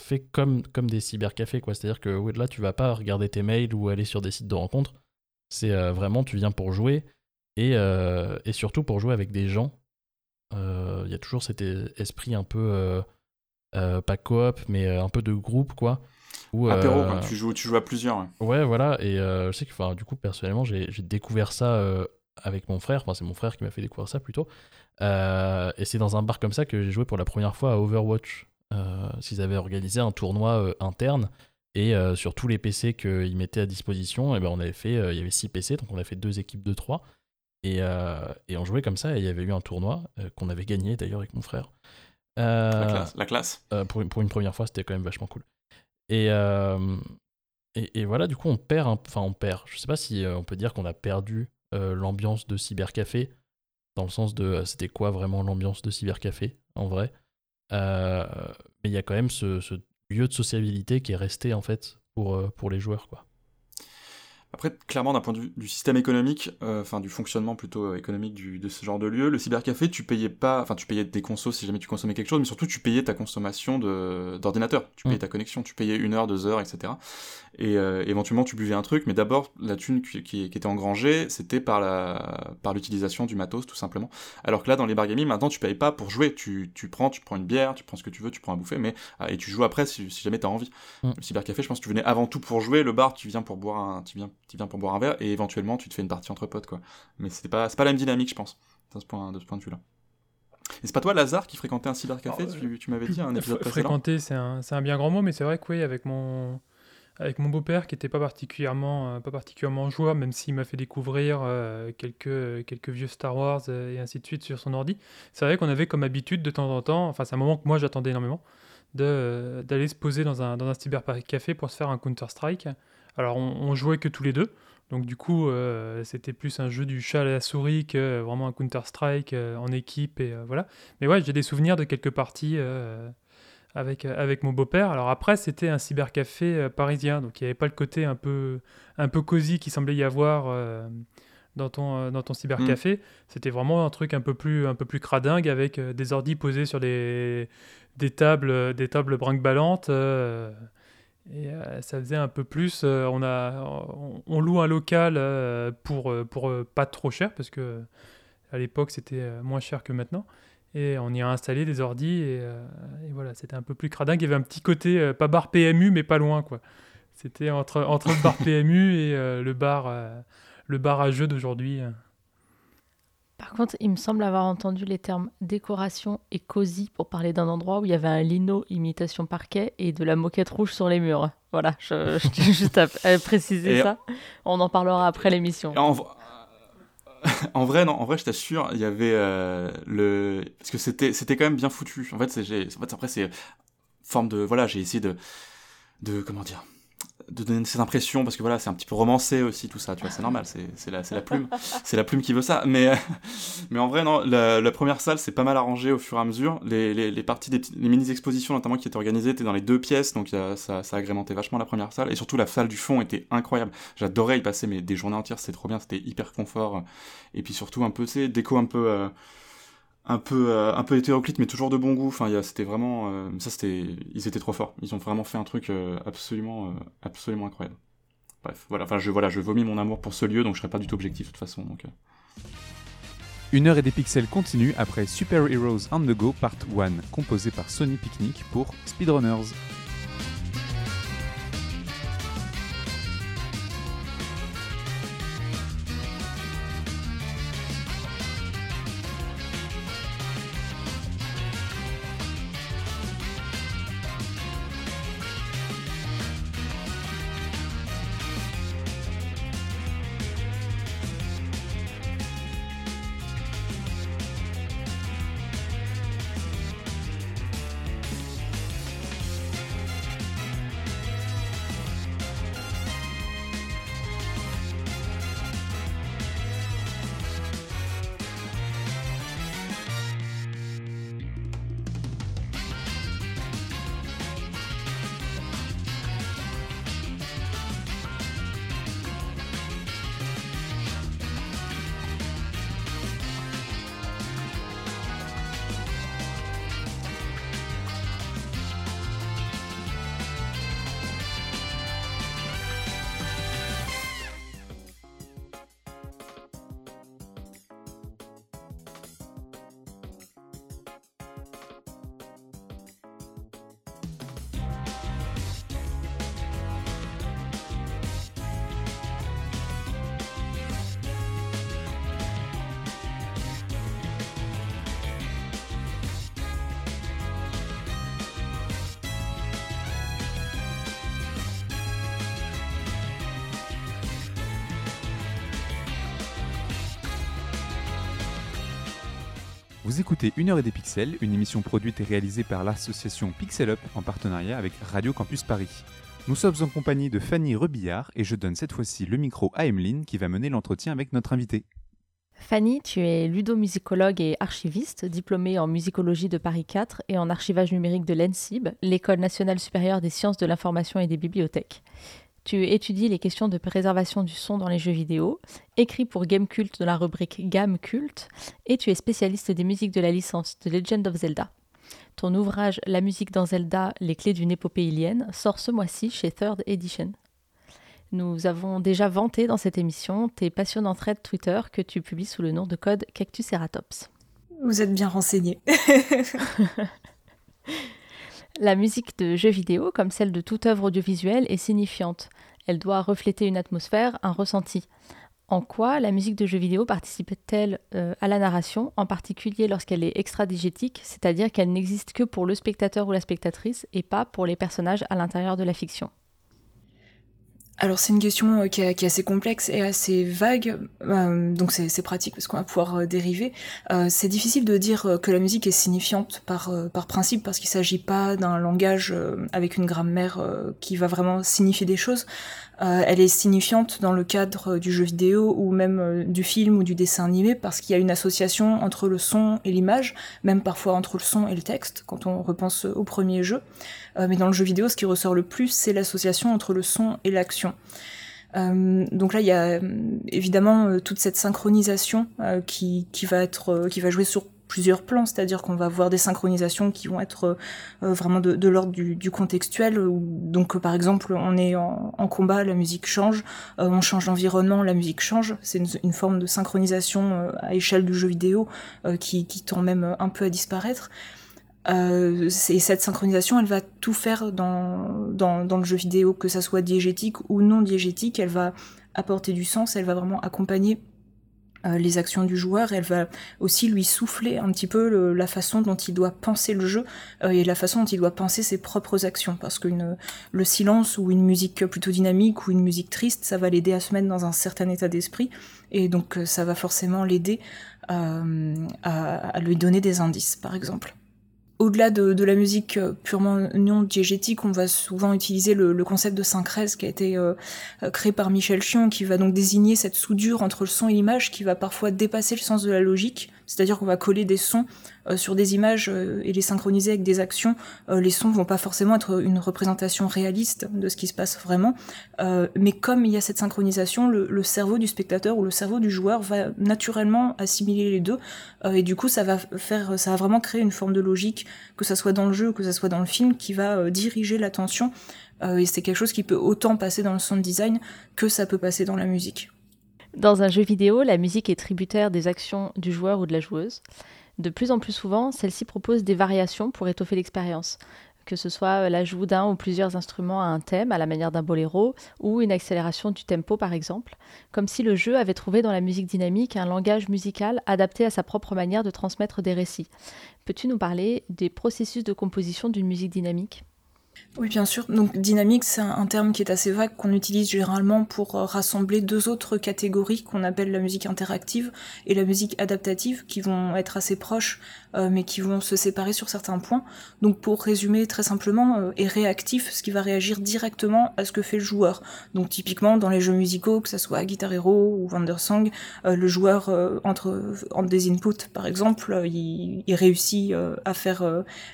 [SPEAKER 6] faits comme comme des cybercafés, quoi. C'est-à-dire que là, tu vas pas regarder tes mails ou aller sur des sites de rencontres. C'est euh, vraiment, tu viens pour jouer et, surtout pour jouer avec des gens euh, il y a toujours cet esprit un peu, euh, euh, pas coop, mais un peu de groupe, quoi.
[SPEAKER 9] Ou, Apéro, quoi. Tu, joues, tu joues à plusieurs.
[SPEAKER 6] Ouais, voilà. Et je sais que, du coup, personnellement, j'ai découvert ça avec mon frère. Enfin, c'est mon frère qui m'a fait découvrir ça plutôt. et c'est dans un bar comme ça que j'ai joué pour la première fois à Overwatch. S'ils avaient organisé un tournoi interne et sur tous les PC qu'ils mettaient à disposition, et ben on avait fait, il y avait 6 PC, donc on a fait deux équipes de 3. Et, euh, et, on jouait comme ça, et il y avait eu un tournoi euh, qu'on avait gagné d'ailleurs avec mon frère.
[SPEAKER 9] Euh, la classe. La classe.
[SPEAKER 6] pour, une, pour, une, première fois, c'était quand même vachement cool. Et, et, et, voilà, du coup, on perd, enfin, on perd. Je sais pas si on peut dire qu'on a perdu l'ambiance de cybercafé, dans le sens de c'était quoi vraiment l'ambiance de cybercafé, en vrai. mais il y a quand même ce, ce, lieu de sociabilité qui est resté, en fait, pour, pour les joueurs, quoi.
[SPEAKER 9] Après, clairement, d'un point de vue du système économique, euh, enfin du fonctionnement plutôt euh, économique du, de ce genre de lieu, le cybercafé, tu payais pas, enfin tu payais des consos si jamais tu consommais quelque chose, mais surtout tu payais ta consommation d'ordinateur, tu payais mm. ta connexion, tu payais une heure, deux heures, etc. Et euh, éventuellement tu buvais un truc, mais d'abord la thune qui, qui, était engrangée, c'était par la par l'utilisation du matos tout simplement. Alors que là, dans les bar gaming, maintenant tu payes pas pour jouer, tu, tu prends, tu prends une bière, tu prends ce que tu veux, tu prends à bouffer, mais et tu joues après si, si jamais t'as envie. Mm. Le cybercafé, je pense que tu venais avant tout pour jouer, le bar, tu viens pour boire un, tu viens tu viens pour boire un verre et éventuellement tu te fais une partie entre potes quoi. Mais c'est pas c'est pas la même dynamique je pense de ce point de ce point de vue là. Et c'est pas toi Lazare qui fréquentait un cybercafé? Tu, tu m'avais dit un épisode précédent.
[SPEAKER 5] Fréquenter c'est un, un bien grand mot mais c'est vrai que oui avec mon avec mon beau-père qui était pas particulièrement euh, pas particulièrement joueur même s'il m'a fait découvrir euh, quelques quelques vieux Star Wars euh, et ainsi de suite sur son ordi. C'est vrai qu'on avait comme habitude de temps en temps enfin c'est un moment que moi j'attendais énormément d'aller se poser dans un, dans un cybercafé pour se faire un Counter-Strike. Alors on, jouait que tous les deux, donc du coup euh, c'était plus un jeu du chat à la souris que vraiment un Counter-Strike euh, en équipe et euh, voilà. Mais ouais, j'ai des souvenirs de quelques parties avec, avec mon beau-père. Alors après c'était un cybercafé parisien, donc il n'y avait pas le côté un peu, un peu cosy qui semblait y avoir dans ton, dans ton cybercafé. Mm. C'était vraiment un truc un peu plus, un peu plus cradingue avec des ordis posés sur des, des tables, des tables brinque-ballantes. Et euh, ça faisait un peu plus. Euh, on, a, on, loue un local euh, pour, pour pas trop cher, parce que à l'époque c'était moins cher que maintenant. Et on y a installé des ordis, et, voilà, c'était un peu plus cradingue. Il y avait un petit côté, pas bar PMU, mais pas loin, quoi. C'était entre, entre le bar PMU et le, bar, le bar à jeux d'aujourd'hui.
[SPEAKER 7] Par contre, il me semble avoir entendu les termes décoration et cosy pour parler d'un endroit où il y avait un lino imitation parquet et de la moquette rouge sur les murs. Voilà, je, je tiens [laughs] juste à, préciser ça. On en parlera après l'émission.
[SPEAKER 9] En, [laughs] en, vrai, non, en vrai, je t'assure, il y avait euh, le parce que c'était c'était quand même bien foutu. En fait, c'est en fait, après c'est forme de voilà, j'ai essayé de de comment dire de donner cette impression parce que voilà c'est un petit peu romancé aussi tout ça tu vois c'est normal c'est la, la plume c'est la plume qui veut ça. Mais [laughs] mais en vrai non la, première salle c'est pas mal arrangé au fur et à mesure. Les, les, les parties des les mini expositions notamment qui étaient organisées étaient dans les deux pièces donc ça, ça agrémentait vachement la première salle. Et surtout la salle du fond était incroyable. J'adorais y passer mais des journées entières c'était trop bien c'était hyper confort. Et puis surtout un peu tu sais déco un peu euh, un peu euh, un peu hétéroclite mais toujours de bon goût. Enfin c'était vraiment euh, ça c'était ils étaient trop forts. Ils ont vraiment fait un truc euh, absolument absolument incroyable. Bref voilà. Enfin je voilà je vomis mon amour pour ce lieu donc je serais pas du tout objectif de toute façon donc
[SPEAKER 3] une heure et des pixels continue après Super Heroes on the Go Part 1, composé par Sony Picnic pour Speedrunners. Une heure et des pixels, une émission produite et réalisée par l'association Pixel Up en partenariat avec Radio Campus Paris. Nous sommes en compagnie de Fanny Rebillard et je donne cette fois-ci le micro à Emeline qui va mener l'entretien avec notre invité.
[SPEAKER 7] Fanny, tu es ludomusicologue et archiviste, diplômée en musicologie de Paris 4 et en archivage numérique de l'ENSIB, l'École nationale supérieure des sciences de l'information et des bibliothèques. Tu étudies les questions de préservation du son dans les jeux vidéo, écrit pour Game Cult de la rubrique Game Cult, et tu es spécialiste des musiques de la licence The Legend of Zelda. Ton ouvrage La musique dans Zelda, les clés d'une épopée ilienne sort ce mois-ci chez Third Edition. Nous avons déjà vanté dans cette émission tes passionnantes threads Twitter que tu publies sous le nom de code Cactuceratops.
[SPEAKER 8] Vous êtes bien renseigné. [laughs]
[SPEAKER 7] La musique de jeux vidéo, comme celle de toute œuvre audiovisuelle, est signifiante. Elle doit refléter une atmosphère, un ressenti. En quoi la musique de jeux vidéo participe-t-elle euh, à la narration, en particulier lorsqu'elle est extradigétique, c'est-à-dire qu'elle n'existe que pour le spectateur ou la spectatrice et pas pour les personnages à l'intérieur de la fiction?
[SPEAKER 8] Alors c'est une question euh, qui est, assez complexe et assez vague, euh, donc c'est pratique parce qu'on va pouvoir euh, dériver. c'est difficile de dire que la musique est signifiante par, par principe parce qu'il s'agit pas d'un langage avec une grammaire qui va vraiment signifier des choses. Elle est signifiante dans le cadre du jeu vidéo ou même du film ou du dessin animé parce qu'il y a une association entre le son et l'image, même parfois entre le son et le texte quand on repense au premier jeu. mais dans le jeu vidéo, ce qui ressort le plus, c'est l'association entre le son et l'action. Euh, donc là, il y a euh, évidemment euh, toute cette synchronisation qui, va être, qui va jouer sur plusieurs plans, c'est-à-dire qu'on va voir des synchronisations qui vont être vraiment de, l'ordre du, contextuel. donc par exemple, on est en, combat, la musique change, on change d'environnement, la musique change. C'est une, forme de synchronisation à échelle du jeu vidéo qui, tend même un peu à disparaître. Euh, et cette synchronisation, elle va tout faire dans, dans, le jeu vidéo, que ça soit diégétique ou non diégétique, elle va apporter du sens, elle va vraiment accompagner euh, les actions du joueur, elle va aussi lui souffler un petit peu la façon dont il doit penser le jeu euh, et la façon dont il doit penser ses propres actions, parce que le silence ou une musique plutôt dynamique ou une musique triste, ça va l'aider à se mettre dans un certain état d'esprit, et donc euh, ça va forcément l'aider à, à lui donner des indices, par exemple. Au-delà de, la musique euh, purement non diégétique, on va souvent utiliser le, concept de syncrèse qui a été euh, euh, créé par Michel Chion, qui va donc désigner cette soudure entre le son et l'image qui va parfois dépasser le sens de la logique. C'est-à-dire qu'on va coller des sons euh, sur des images euh, et les synchroniser avec des actions. Euh, les sons vont pas forcément être une représentation réaliste de ce qui se passe vraiment, mais comme il y a cette synchronisation, le, cerveau du spectateur ou le cerveau du joueur va naturellement assimiler les deux, et du coup ça va faire, ça va vraiment créer une forme de logique, que ça soit dans le jeu ou que ça soit dans le film, qui va diriger l'attention. et c'est quelque chose qui peut autant passer dans le sound design que ça peut passer dans la musique.
[SPEAKER 7] Dans un jeu vidéo, la musique est tributaire des actions du joueur ou de la joueuse. De plus en plus souvent, celle-ci propose des variations pour étoffer l'expérience, que ce soit l'ajout d'un ou plusieurs instruments à un thème, à la manière d'un boléro, ou une accélération du tempo par exemple, comme si le jeu avait trouvé dans la musique dynamique un langage musical adapté à sa propre manière de transmettre des récits. Peux-tu nous parler des processus de composition d'une musique dynamique?
[SPEAKER 8] Oui, bien sûr. Donc dynamique, c'est un, terme qui est assez vague qu'on utilise généralement pour euh, rassembler deux autres catégories qu'on appelle la musique interactive et la musique adaptative, qui vont être assez proches, euh, mais qui vont se séparer sur certains points. Donc pour résumer très simplement, euh, est réactif, ce qui va réagir directement à ce que fait le joueur. Donc typiquement dans les jeux musicaux, que ce soit Guitar Hero ou Wandersong, le joueur entre, entre des inputs par exemple, il, réussit à faire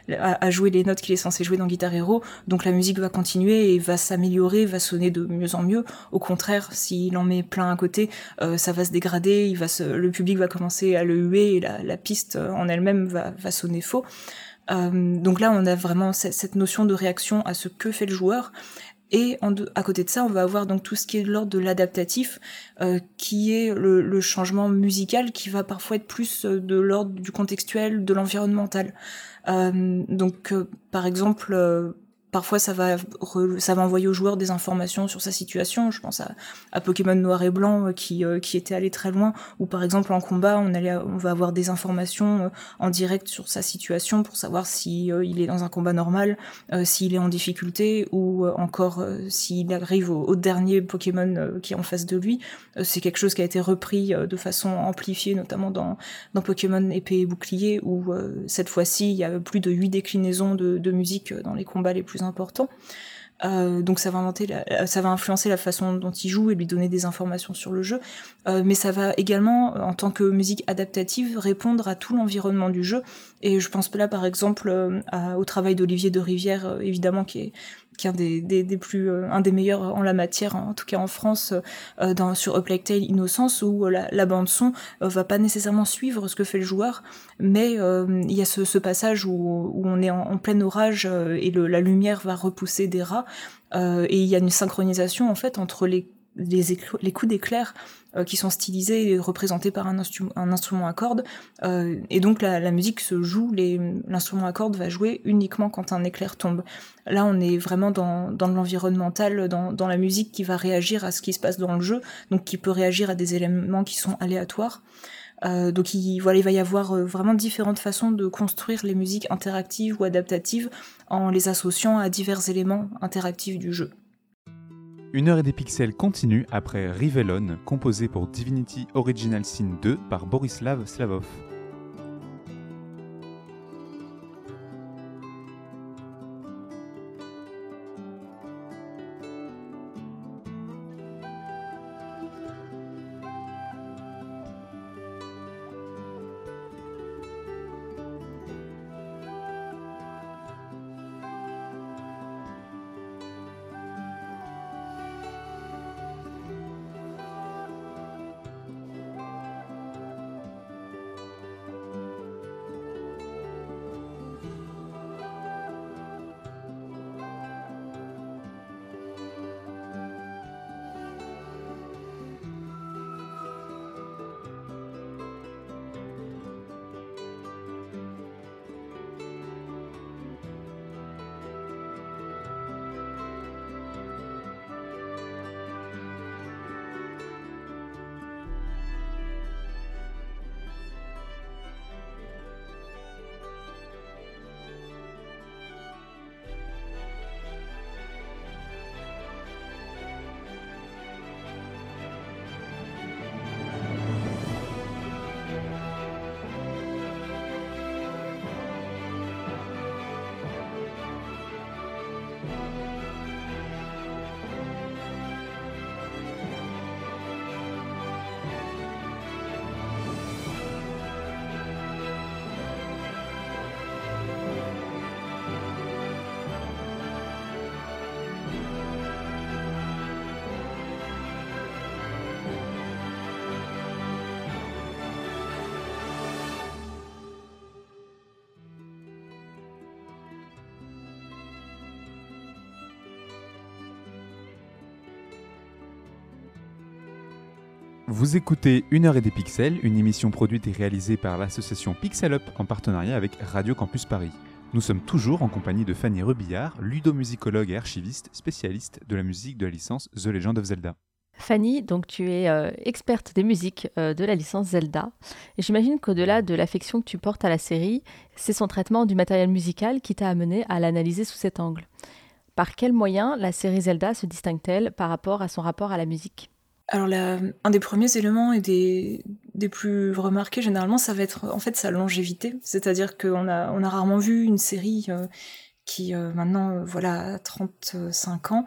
[SPEAKER 8] à, jouer les notes qu'il est censé jouer dans Guitar Hero la musique va continuer et va s'améliorer, va sonner de mieux en mieux. Au contraire, s'il en met plein à côté, euh, ça va se dégrader, le public va commencer à le huer et la, piste euh, en elle-même va, sonner faux. Euh, donc là, on a vraiment cette notion de réaction à ce que fait le joueur. Et à côté de ça, on va avoir donc tout ce qui est de l'ordre de l'adaptatif, qui est le, changement musical, qui va parfois être plus de l'ordre du contextuel, de l'environnemental. donc, par exemple, Parfois, ça va, envoyer au joueur des informations sur sa situation. Je pense à, Pokémon Noir et Blanc euh, qui, euh, qui était allé très loin. Ou par exemple en combat, on, va avoir des informations euh, en direct sur sa situation pour savoir si il est dans un combat normal, s'il est en difficulté ou encore s'il arrive au, dernier Pokémon qui est en face de lui. C'est quelque chose qui a été repris de façon amplifiée, notamment dans, Pokémon Épée et Bouclier, où cette fois-ci il y a plus de 8 déclinaisons de, de musique dans les combats les plus important. Euh, donc ça va, inventer ça va influencer la façon dont il joue et lui donner des informations sur le jeu. Euh, mais ça va également, en tant que musique adaptative, répondre à tout l'environnement du jeu. Et je pense là par exemple euh, au travail d'Olivier de Rivière, évidemment, qui est qui est un des, plus euh, un des meilleurs en la matière en tout cas en France euh, dans sur Up Innocence où euh, la, bande son va pas nécessairement suivre ce que fait le joueur mais il y a ce, passage où, on est en, plein orage et la lumière va repousser des rats et il y a une synchronisation en fait entre les les, les coups d'éclair euh, qui sont stylisés et représentés par un, un instrument à cordes. Euh, et donc la, la, musique se joue, l'instrument à cordes va jouer uniquement quand un éclair tombe. Là, on est vraiment dans, dans l'environnemental, dans, dans, la musique qui va réagir à ce qui se passe dans le jeu, donc qui peut réagir à des éléments qui sont aléatoires. Euh, donc il, voilà, il va y avoir euh, vraiment différentes façons de construire les musiques interactives ou adaptatives en les associant à divers éléments interactifs du jeu.
[SPEAKER 3] Une heure et des pixels continue après Rivelon, composé pour Divinity Original Sin 2 par Borislav Slavov. Vous écoutez Une heure et des pixels, une émission produite et réalisée par l'association Pixel Up en partenariat avec Radio Campus Paris. Nous sommes toujours en compagnie de Fanny Rebillard, ludomusicologue et archiviste, spécialiste de la musique de la licence The Legend of Zelda.
[SPEAKER 7] Fanny, donc tu es euh, experte des musiques euh, de la licence Zelda. J'imagine qu'au-delà de l'affection que tu portes à la série, c'est son traitement du matériel musical qui t'a amené à l'analyser sous cet angle. Par quels moyens la série Zelda se distingue-t-elle par rapport à son rapport à la musique?
[SPEAKER 8] Alors, un des premiers éléments et des, des, plus remarqués, généralement, ça va être en fait sa longévité. C'est-à-dire qu'on a, on a rarement vu une série euh, qui euh, maintenant euh, voilà 35 ans,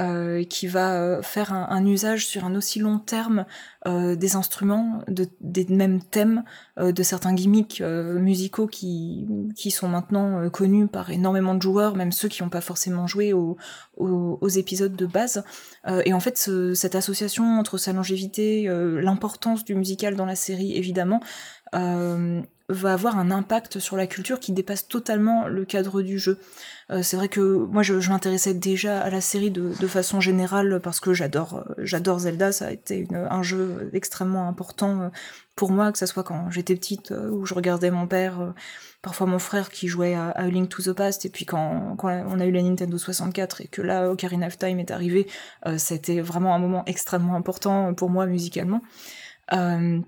[SPEAKER 8] euh, qui va faire un, usage sur un aussi long terme des instruments, de, des mêmes thèmes, de certains gimmicks musicaux qui, qui sont maintenant connus par énormément de joueurs, même ceux qui n'ont pas forcément joué aux, aux, épisodes de base. et en fait, cette association entre sa longévité, l'importance du musical dans la série, évidemment, va avoir un impact sur la culture qui dépasse totalement le cadre du jeu. Euh, c'est vrai que moi je, je m'intéressais déjà à la série de, de, façon générale parce que j'adore euh, j'adore Zelda, ça a été une, un jeu extrêmement important euh, pour moi, que ce soit quand j'étais petite où je regardais mon père, parfois mon frère qui jouait à, à, Link to the Past, et puis quand, quand on a eu la Nintendo 64 et que là Ocarina of Time est arrivé, c'était vraiment un moment extrêmement important pour moi musicalement. Euh,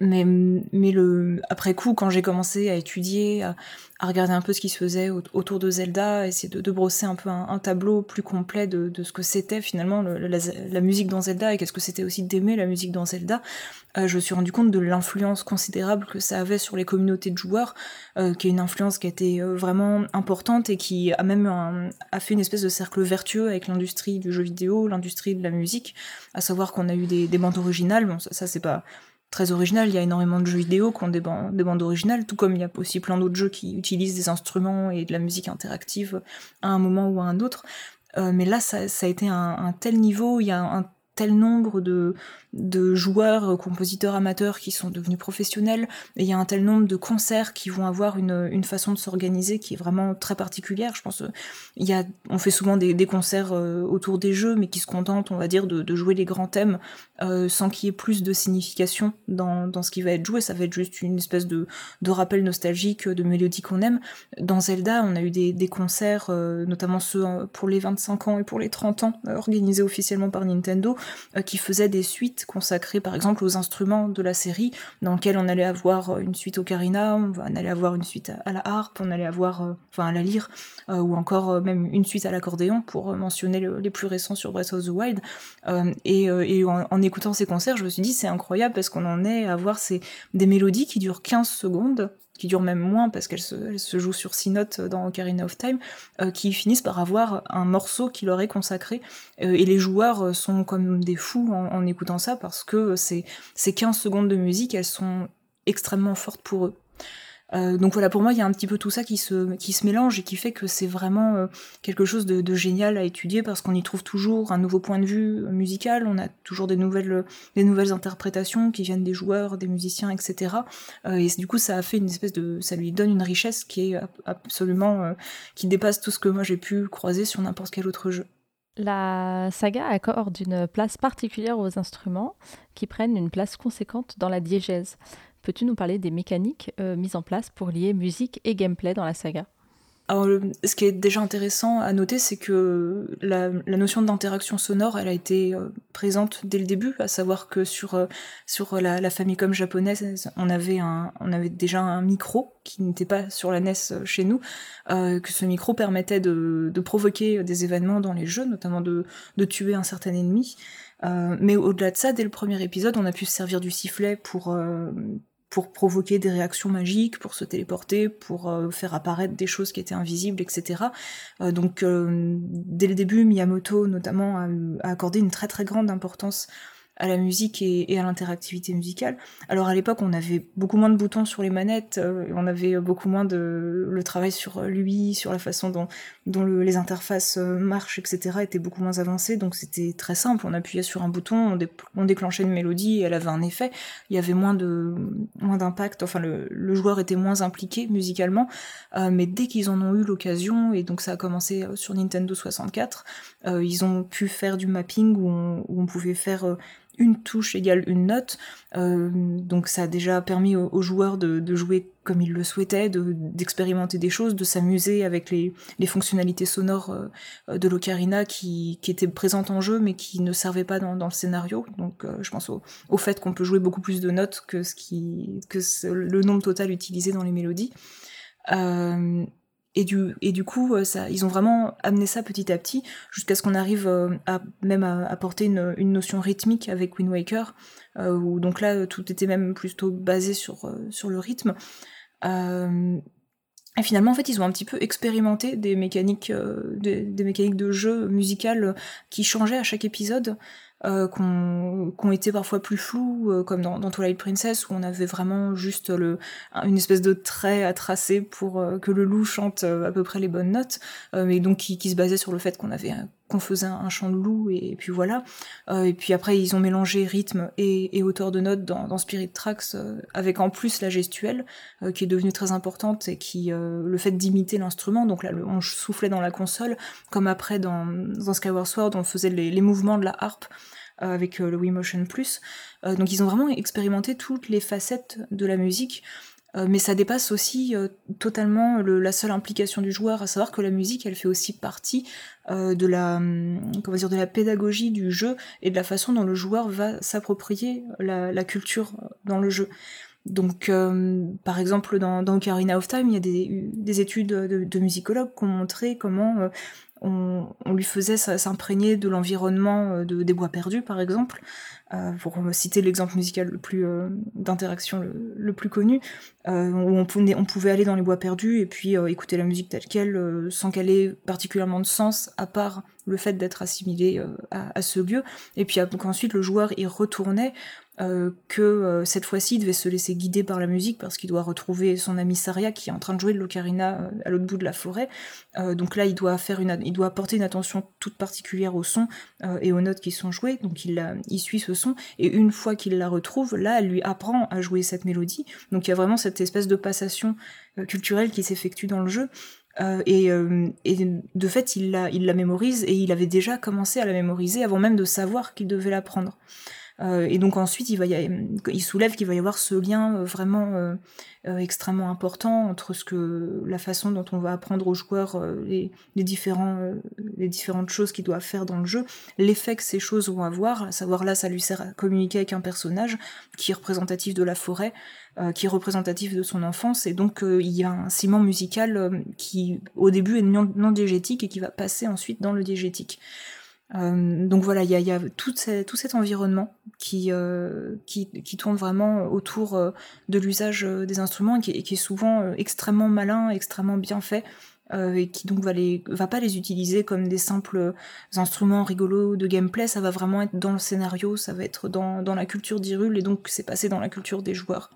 [SPEAKER 8] mais, mais le, après coup, quand j'ai commencé à étudier, à, regarder un peu ce qui se faisait autour de Zelda, essayer de, brosser un peu un, tableau plus complet de, de ce que c'était finalement la, musique dans Zelda et qu'est-ce que c'était aussi d'aimer la musique dans Zelda, euh, je me suis rendu compte de l'influence considérable que ça avait sur les communautés de joueurs, euh, qui est une influence qui a été euh, vraiment importante et qui a même a fait une espèce de cercle vertueux avec l'industrie du jeu vidéo, l'industrie de la musique, à savoir qu'on a eu des, des bandes originales, bon ça c'est pas très original. Il y a énormément de jeux vidéo qui ont des, bandes, des bandes originales, tout comme il y a aussi plein d'autres jeux qui utilisent des instruments et de la musique interactive à un moment ou à un autre. Euh, mais là, ça, a été un, tel niveau, il y a un tel nombre de, de joueurs, euh, compositeurs amateurs qui sont devenus professionnels, et il y a un tel nombre de concerts qui vont avoir une, une façon de s'organiser qui est vraiment très particulière. Je pense, il y a, on fait souvent des, concerts euh, autour des jeux, mais qui se contentent, on va dire, de, jouer les grands thèmes euh, sans qu'il y ait plus de signification dans, dans ce qui va être joué. Ça va être juste une espèce de, de rappel nostalgique de mélodie qu'on aime. Dans Zelda, on a eu des, des concerts, euh, notamment ceux pour les 25 ans et pour les 30 ans, organisés officiellement par Nintendo, qui faisaient des suites consacré par exemple aux instruments de la série, dans lequel on allait avoir une suite au carina, on allait avoir une suite à la harpe, on allait avoir, euh, enfin à la lyre, euh, ou encore euh, même une suite à l'accordéon pour mentionner les plus récents sur Breath of the Wild. et, en, écoutant ces concerts, je me suis dit c'est incroyable parce qu'on en est à voir ces, des mélodies qui durent 15 secondes qui durent même moins parce qu'elles se, se, jouent sur six notes dans Ocarina of Time, euh, qui finissent par avoir un morceau qui leur est consacré. Euh, et les joueurs euh, sont comme des fous en, écoutant ça parce que ces, ces 15 secondes de musique, elles sont extrêmement fortes pour eux. Euh, donc voilà, pour moi, il y a un petit peu tout ça qui se, qui se mélange et qui fait que c'est vraiment euh, quelque chose de, génial à étudier parce qu'on y trouve toujours un nouveau point de vue musical, on a toujours des nouvelles, des nouvelles interprétations qui viennent des joueurs, des musiciens, etc. Euh, et du coup, ça a fait une espèce de, ça lui donne une richesse qui est absolument, qui dépasse tout ce que moi j'ai pu croiser sur n'importe quel autre jeu.
[SPEAKER 7] La saga accorde une place particulière aux instruments qui prennent une place conséquente dans la diégèse. Peux-tu nous parler des mécaniques euh, mises en place pour lier musique et gameplay dans la saga?
[SPEAKER 8] Alors, ce qui est déjà intéressant à noter, c'est que la, notion d'interaction sonore, elle a été euh, présente dès le début, à savoir que sur, euh, sur la, la Famicom japonaise, on avait, un, on avait déjà un micro qui n'était pas sur la NES chez nous, que ce micro permettait de, provoquer des événements dans les jeux, notamment de, de tuer un certain ennemi. mais au-delà de ça, dès le premier épisode, on a pu se servir du sifflet pour, pour provoquer des réactions magiques, pour se téléporter, pour euh, faire apparaître des choses qui étaient invisibles, etc. Euh, donc euh, dès le début, Miyamoto notamment a, a, accordé une très très grande importance à la musique et, à l'interactivité musicale. Alors à l'époque, on avait beaucoup moins de boutons sur les manettes, euh, on avait beaucoup moins de le travail sur lui, sur la façon dont, les interfaces euh, marchent, etc. était beaucoup moins avancé. Donc c'était très simple. On appuyait sur un bouton, on, déclenchait une mélodie et elle avait un effet. Il y avait moins de moins d'impact. Enfin, le, joueur était moins impliqué musicalement. Euh, mais dès qu'ils en ont eu l'occasion, et donc ça a commencé sur Nintendo 64, ils ont pu faire du mapping où on pouvait faire une touche égale une note. donc ça a déjà permis aux, joueurs de, jouer comme ils le souhaitaient, d'expérimenter des choses, de s'amuser avec les, fonctionnalités sonores de l'ocarina qui, étaient présentes en jeu mais qui ne servaient pas dans, le scénario. Donc je pense au, fait qu'on peut jouer beaucoup plus de notes que, ce qui, que le nombre total utilisé dans les mélodies. Et du, et du coup, euh, ils ont vraiment amené ça petit à petit, jusqu'à ce qu'on arrive euh, même à apporter une, une, notion rythmique avec Wind Waker, euh, où donc là, tout était même plutôt basé sur, sur le rythme. et finalement, en fait, ils ont un petit peu expérimenté des mécaniques, des, des, mécaniques de jeu musical qui changeaient à chaque épisode euh, qu'on été parfois plus flous, euh, comme dans, dans, Twilight Princess, où on avait vraiment juste le, une espèce de trait à tracer pour euh, que le loup chante euh, à peu près les bonnes notes, mais donc qui, qui, se basait sur le fait qu'on avait qu'on faisait un, chant de loup et, puis voilà. et puis après ils ont mélangé rythme et, hauteur de notes dans, Spirit Tracks, avec en plus la gestuelle qui est devenue très importante et qui le fait d'imiter l'instrument. Donc là on soufflait dans la console, comme après dans, dans Skyward Sword on faisait les, les mouvements de la harpe. Euh, avec euh, le Wii Motion Plus. Euh, donc ils ont vraiment expérimenté toutes les facettes de la musique. Mais ça dépasse aussi totalement la seule implication du joueur, à savoir que la musique, elle fait aussi partie de la, hum, comment dire, de la pédagogie du jeu et de la façon dont le joueur va s'approprier la, culture dans le jeu. Donc, par exemple, dans, dans Ocarina of Time, il y a des, études de, musicologues qui ont montré comment on, lui faisait s'imprégner de l'environnement euh, de, des bois perdus, par exemple, euh, pour citer l'exemple musical le plus euh, d'interaction le, plus connu, où on, pouvait aller dans les bois perdus et puis écouter la musique telle quelle, sans qu'elle ait particulièrement de sens, à part le fait d'être assimilé à, à, ce lieu. Et puis ensuite le joueur y retournait euh, que euh, cette fois-ci il devait se laisser guider par la musique parce qu'il doit retrouver son ami Saria qui est en train de jouer de l'ocarina euh, à l'autre bout de la forêt. donc là, il doit faire une, il doit apporter une attention toute particulière au son et aux notes qui sont jouées. Donc il, suit ce son et une fois qu'il la retrouve, là, elle lui apprend à jouer cette mélodie. Donc il y a vraiment cette espèce de passation culturelle qui s'effectue dans le jeu. et, de fait, il la mémorise et il avait déjà commencé à la mémoriser avant même de savoir qu'il devait l'apprendre. Euh, et donc ensuite, il, soulève qu'il va y avoir ce lien euh, vraiment euh, extrêmement important entre ce que la façon dont on va apprendre aux joueurs les différentes choses qu'ils doivent faire dans le jeu, l'effet que ces choses vont avoir, à savoir là, ça lui sert à communiquer avec un personnage qui est représentatif de la forêt, qui est représentatif de son enfance, et donc il y a un ciment musical qui au début est non, non diégétique et qui va passer ensuite dans le diégétique. Euh, donc voilà, il y a, tout, cet environnement qui, euh, qui, qui, tourne vraiment autour euh, de l'usage des instruments et qui, et qui, est souvent extrêmement malin, extrêmement bien fait. et qui donc va, les, va pas les utiliser comme des simples instruments rigolos de gameplay, ça va vraiment être dans le scénario, ça va être dans, dans la culture d'Irul et donc c'est passé dans la culture des joueurs.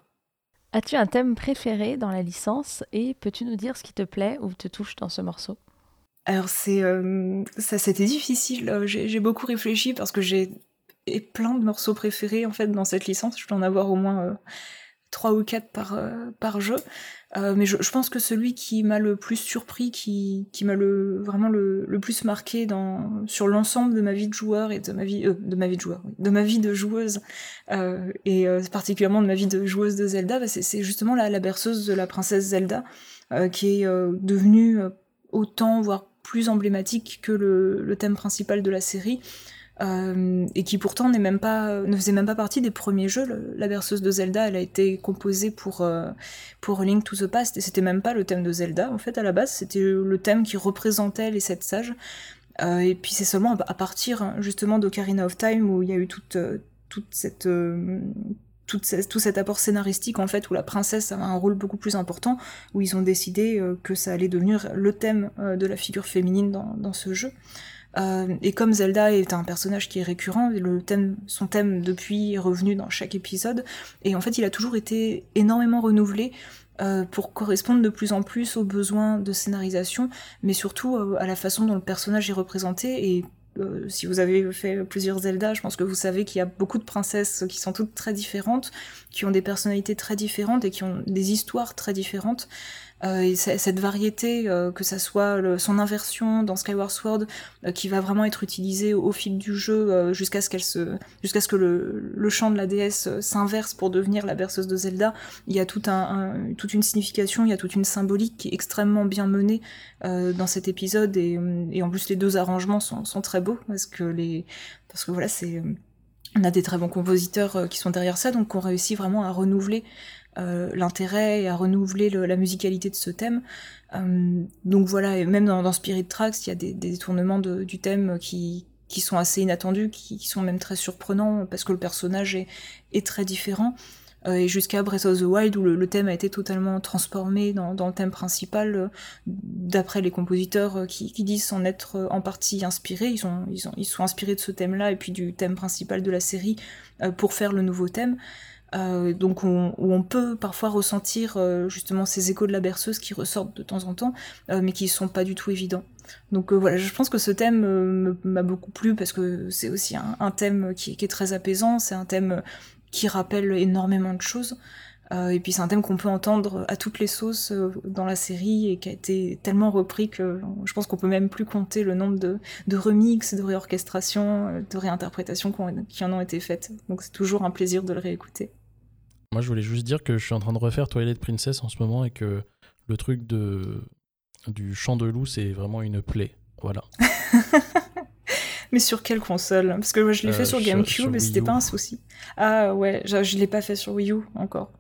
[SPEAKER 7] As-tu un thème préféré dans la licence et peux-tu nous dire ce qui te plaît ou te touche dans ce morceau?
[SPEAKER 8] Alors euh, ça c'était difficile. Euh, j'ai beaucoup réfléchi parce que j'ai plein de morceaux préférés en fait dans cette licence. Je peux en avoir au moins euh, trois ou quatre par jeu. mais je, pense que celui qui m'a le plus surpris, qui, m'a vraiment le, plus marqué sur l'ensemble de ma vie de joueur et de ma vie de ma de joueur, de ma vie de joueuse et particulièrement de ma vie de joueuse de Zelda, bah, c'est justement la, la berceuse de la princesse Zelda qui est devenue autant voire plus emblématique que le, thème principal de la série. Euh, et qui pourtant même pas, ne faisait même pas partie des premiers jeux. la berceuse de Zelda, elle a été composée pour, euh, pour Link to the Past, et c'était même pas le thème de Zelda, en fait, à la base, c'était le thème qui représentait les sept sages. Euh, et puis c'est seulement à partir hein, justement d'Ocarina of Time où il y a eu toute, toute cette tout, cet apport scénaristique en fait où la princesse a un rôle beaucoup plus important où ils ont décidé euh, que ça allait devenir le thème euh, de la figure féminine dans, ce jeu. Euh, et comme Zelda est un personnage qui est récurrent son thème depuis est revenu dans chaque épisode et en fait il a toujours été énormément renouvelé pour correspondre de plus en plus aux besoins de scénarisation mais surtout à la façon dont le personnage est représenté et euh, si vous avez fait plusieurs Zelda, je pense que vous savez qu'il y a beaucoup de princesses qui sont toutes très différentes, qui ont des personnalités très différentes et qui ont des histoires très différentes. Euh, et cette variété, euh, que ça soit son inversion dans Skyward Sword, euh, qui va vraiment être utilisée au, fil du jeu jusqu'à ce qu'elle se, jusqu'à ce que le, chant de la déesse s'inverse pour devenir la berceuse de Zelda. Il y a un, toute une signification, il y a toute une symbolique qui est extrêmement bien menée dans cet épisode et, et, en plus les deux arrangements sont, sont très beaux parce que les, parce que voilà c'est on a des très bons compositeurs qui sont derrière ça, donc on réussit vraiment à renouveler euh, l'intérêt et à renouveler la musicalité de ce thème. Euh, donc voilà, et même dans, Spirit Tracks, il y a des, détournements du thème qui, qui sont assez inattendus, qui, sont même très surprenants parce que le personnage est, est très différent. Euh, et jusqu'à Breath of the Wild où le, thème a été totalement transformé dans, dans le thème principal, d'après les compositeurs qui, disent s'en être en partie inspirés. Ils, ont, ils sont inspirés de ce thème-là et puis du thème principal de la série pour faire le nouveau thème. Euh, donc on, où on peut parfois ressentir euh, justement ces échos de la berceuse qui ressortent de temps en temps, euh, mais qui sont pas du tout évidents. Donc voilà, je pense que ce thème m'a beaucoup plu parce que c'est aussi un, thème qui, est très apaisant, c'est un thème qui rappelle énormément de choses. Et puis c'est un thème qu'on peut entendre à toutes les sauces dans la série et qui a été tellement repris que je pense qu'on peut même plus compter le nombre de, de remixes, de réorchestrations, de réinterprétations qui en ont été faites. Donc c'est toujours un plaisir de le réécouter.
[SPEAKER 6] Moi, je voulais juste dire que je suis en train de refaire Twilight Princess en ce moment et que le truc de du chant de loup, c'est vraiment une plaie. Voilà. [laughs]
[SPEAKER 8] mais sur quelle console? Parce que moi, je l'ai fait euh, sur GameCube, mais c'était pas un souci. Ah ouais, je, je l'ai pas fait sur Wii U encore.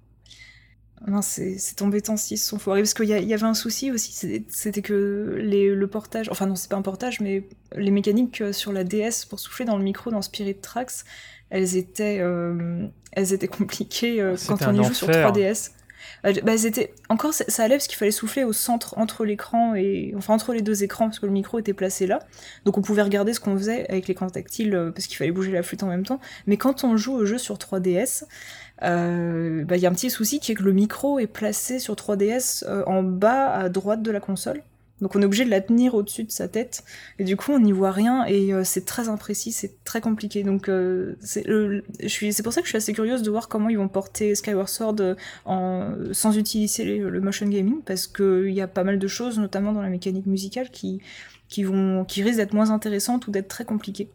[SPEAKER 8] Non, c'est embêtant si sont foirés. Parce qu'il y, y, avait un souci aussi, c'était que les, le portage, enfin non, c'est pas un portage, mais les mécaniques euh, sur la DS pour souffler dans le micro dans Spirit Tracks, elles étaient, euh, elles étaient compliquées euh, quand on y joue sur 3DS. Euh, bah, elles étaient... Encore, ça, allait parce qu'il fallait souffler au centre entre l'écran et. Enfin, entre les deux écrans, parce que le micro était placé là. Donc on pouvait regarder ce qu'on faisait avec l'écran tactile, parce qu'il fallait bouger la flûte en même temps. Mais quand on joue au jeu sur 3DS, bah, il y a un petit souci qui est que le micro est placé sur 3DS en bas à droite de la console. Donc on est obligé de la tenir au-dessus de sa tête. Et du coup, on n'y voit rien et euh, c'est très imprécis, c'est très compliqué. Donc euh, c'est pour ça que je suis assez curieuse de voir comment ils vont porter Skyward Sword euh, sans utiliser le motion gaming, parce qu'il y a pas mal de choses, notamment dans la mécanique musicale, qui risquent d'être moins intéressantes ou d'être très compliquées.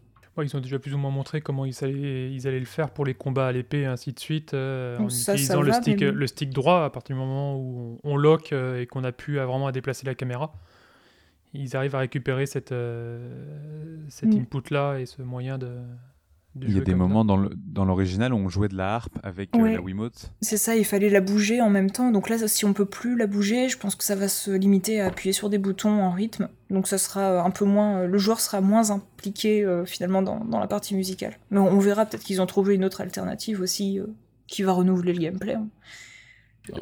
[SPEAKER 5] Ils ont déjà plus ou moins montré comment ils allaient, ils allaient le faire pour les combats à l'épée et ainsi de suite, en utilisant le, stick, le stick droit à partir du moment où on, lock et qu'on a pu vraiment à déplacer la caméra ils arrivent à récupérer cette, euh, cet mm. input-là et ce moyen de.
[SPEAKER 3] Il y a des moments dans l'original où on jouait de la harpe avec euh, la Wiimote.
[SPEAKER 8] C'est ça, il fallait la bouger en même temps. Donc là, si on peut plus la bouger, je pense que ça va se limiter à appuyer sur des boutons en rythme. Donc ça sera un peu moins, le joueur sera moins impliqué euh, finalement dans, dans, la partie musicale. Mais on, verra peut-être qu'ils ont trouvé une autre alternative aussi qui va renouveler le gameplay. Hein.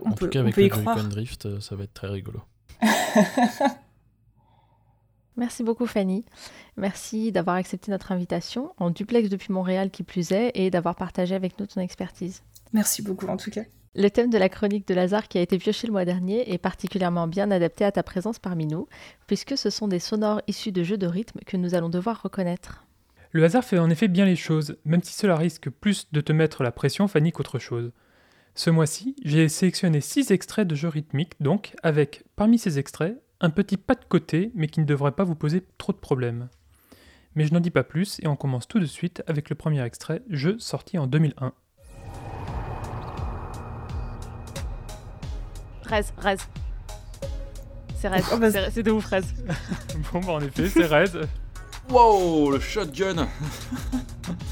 [SPEAKER 6] On en peut, tout cas, avec le Drift, ça va être très rigolo. [laughs]
[SPEAKER 7] Merci beaucoup Fanny. Merci d'avoir accepté notre invitation en duplex depuis Montréal qui plus est et d'avoir partagé avec nous ton expertise.
[SPEAKER 8] Merci beaucoup en tout cas.
[SPEAKER 7] Le thème de la chronique de Lazare qui a été pioché le mois dernier est particulièrement bien adapté à ta présence parmi nous, puisque ce sont des sonores issus de jeux de rythme que nous allons devoir reconnaître.
[SPEAKER 5] Le hasard fait en effet bien les choses, même si cela risque plus de te mettre la pression, Fanny, qu'autre chose. Ce mois-ci, j'ai sélectionné 6 extraits de jeux rythmiques, donc avec, parmi ces extraits, un petit pas de côté, mais qui ne devrait pas vous poser trop de problèmes. Mais je n'en dis pas plus et on commence tout de suite avec le premier extrait, jeu sorti en 2001.
[SPEAKER 7] Rez, Rez. C'est Rez, oh, bah, c'est de ouf Rez. [laughs]
[SPEAKER 5] bon bah en effet, c'est Rez.
[SPEAKER 9] Wow, le shotgun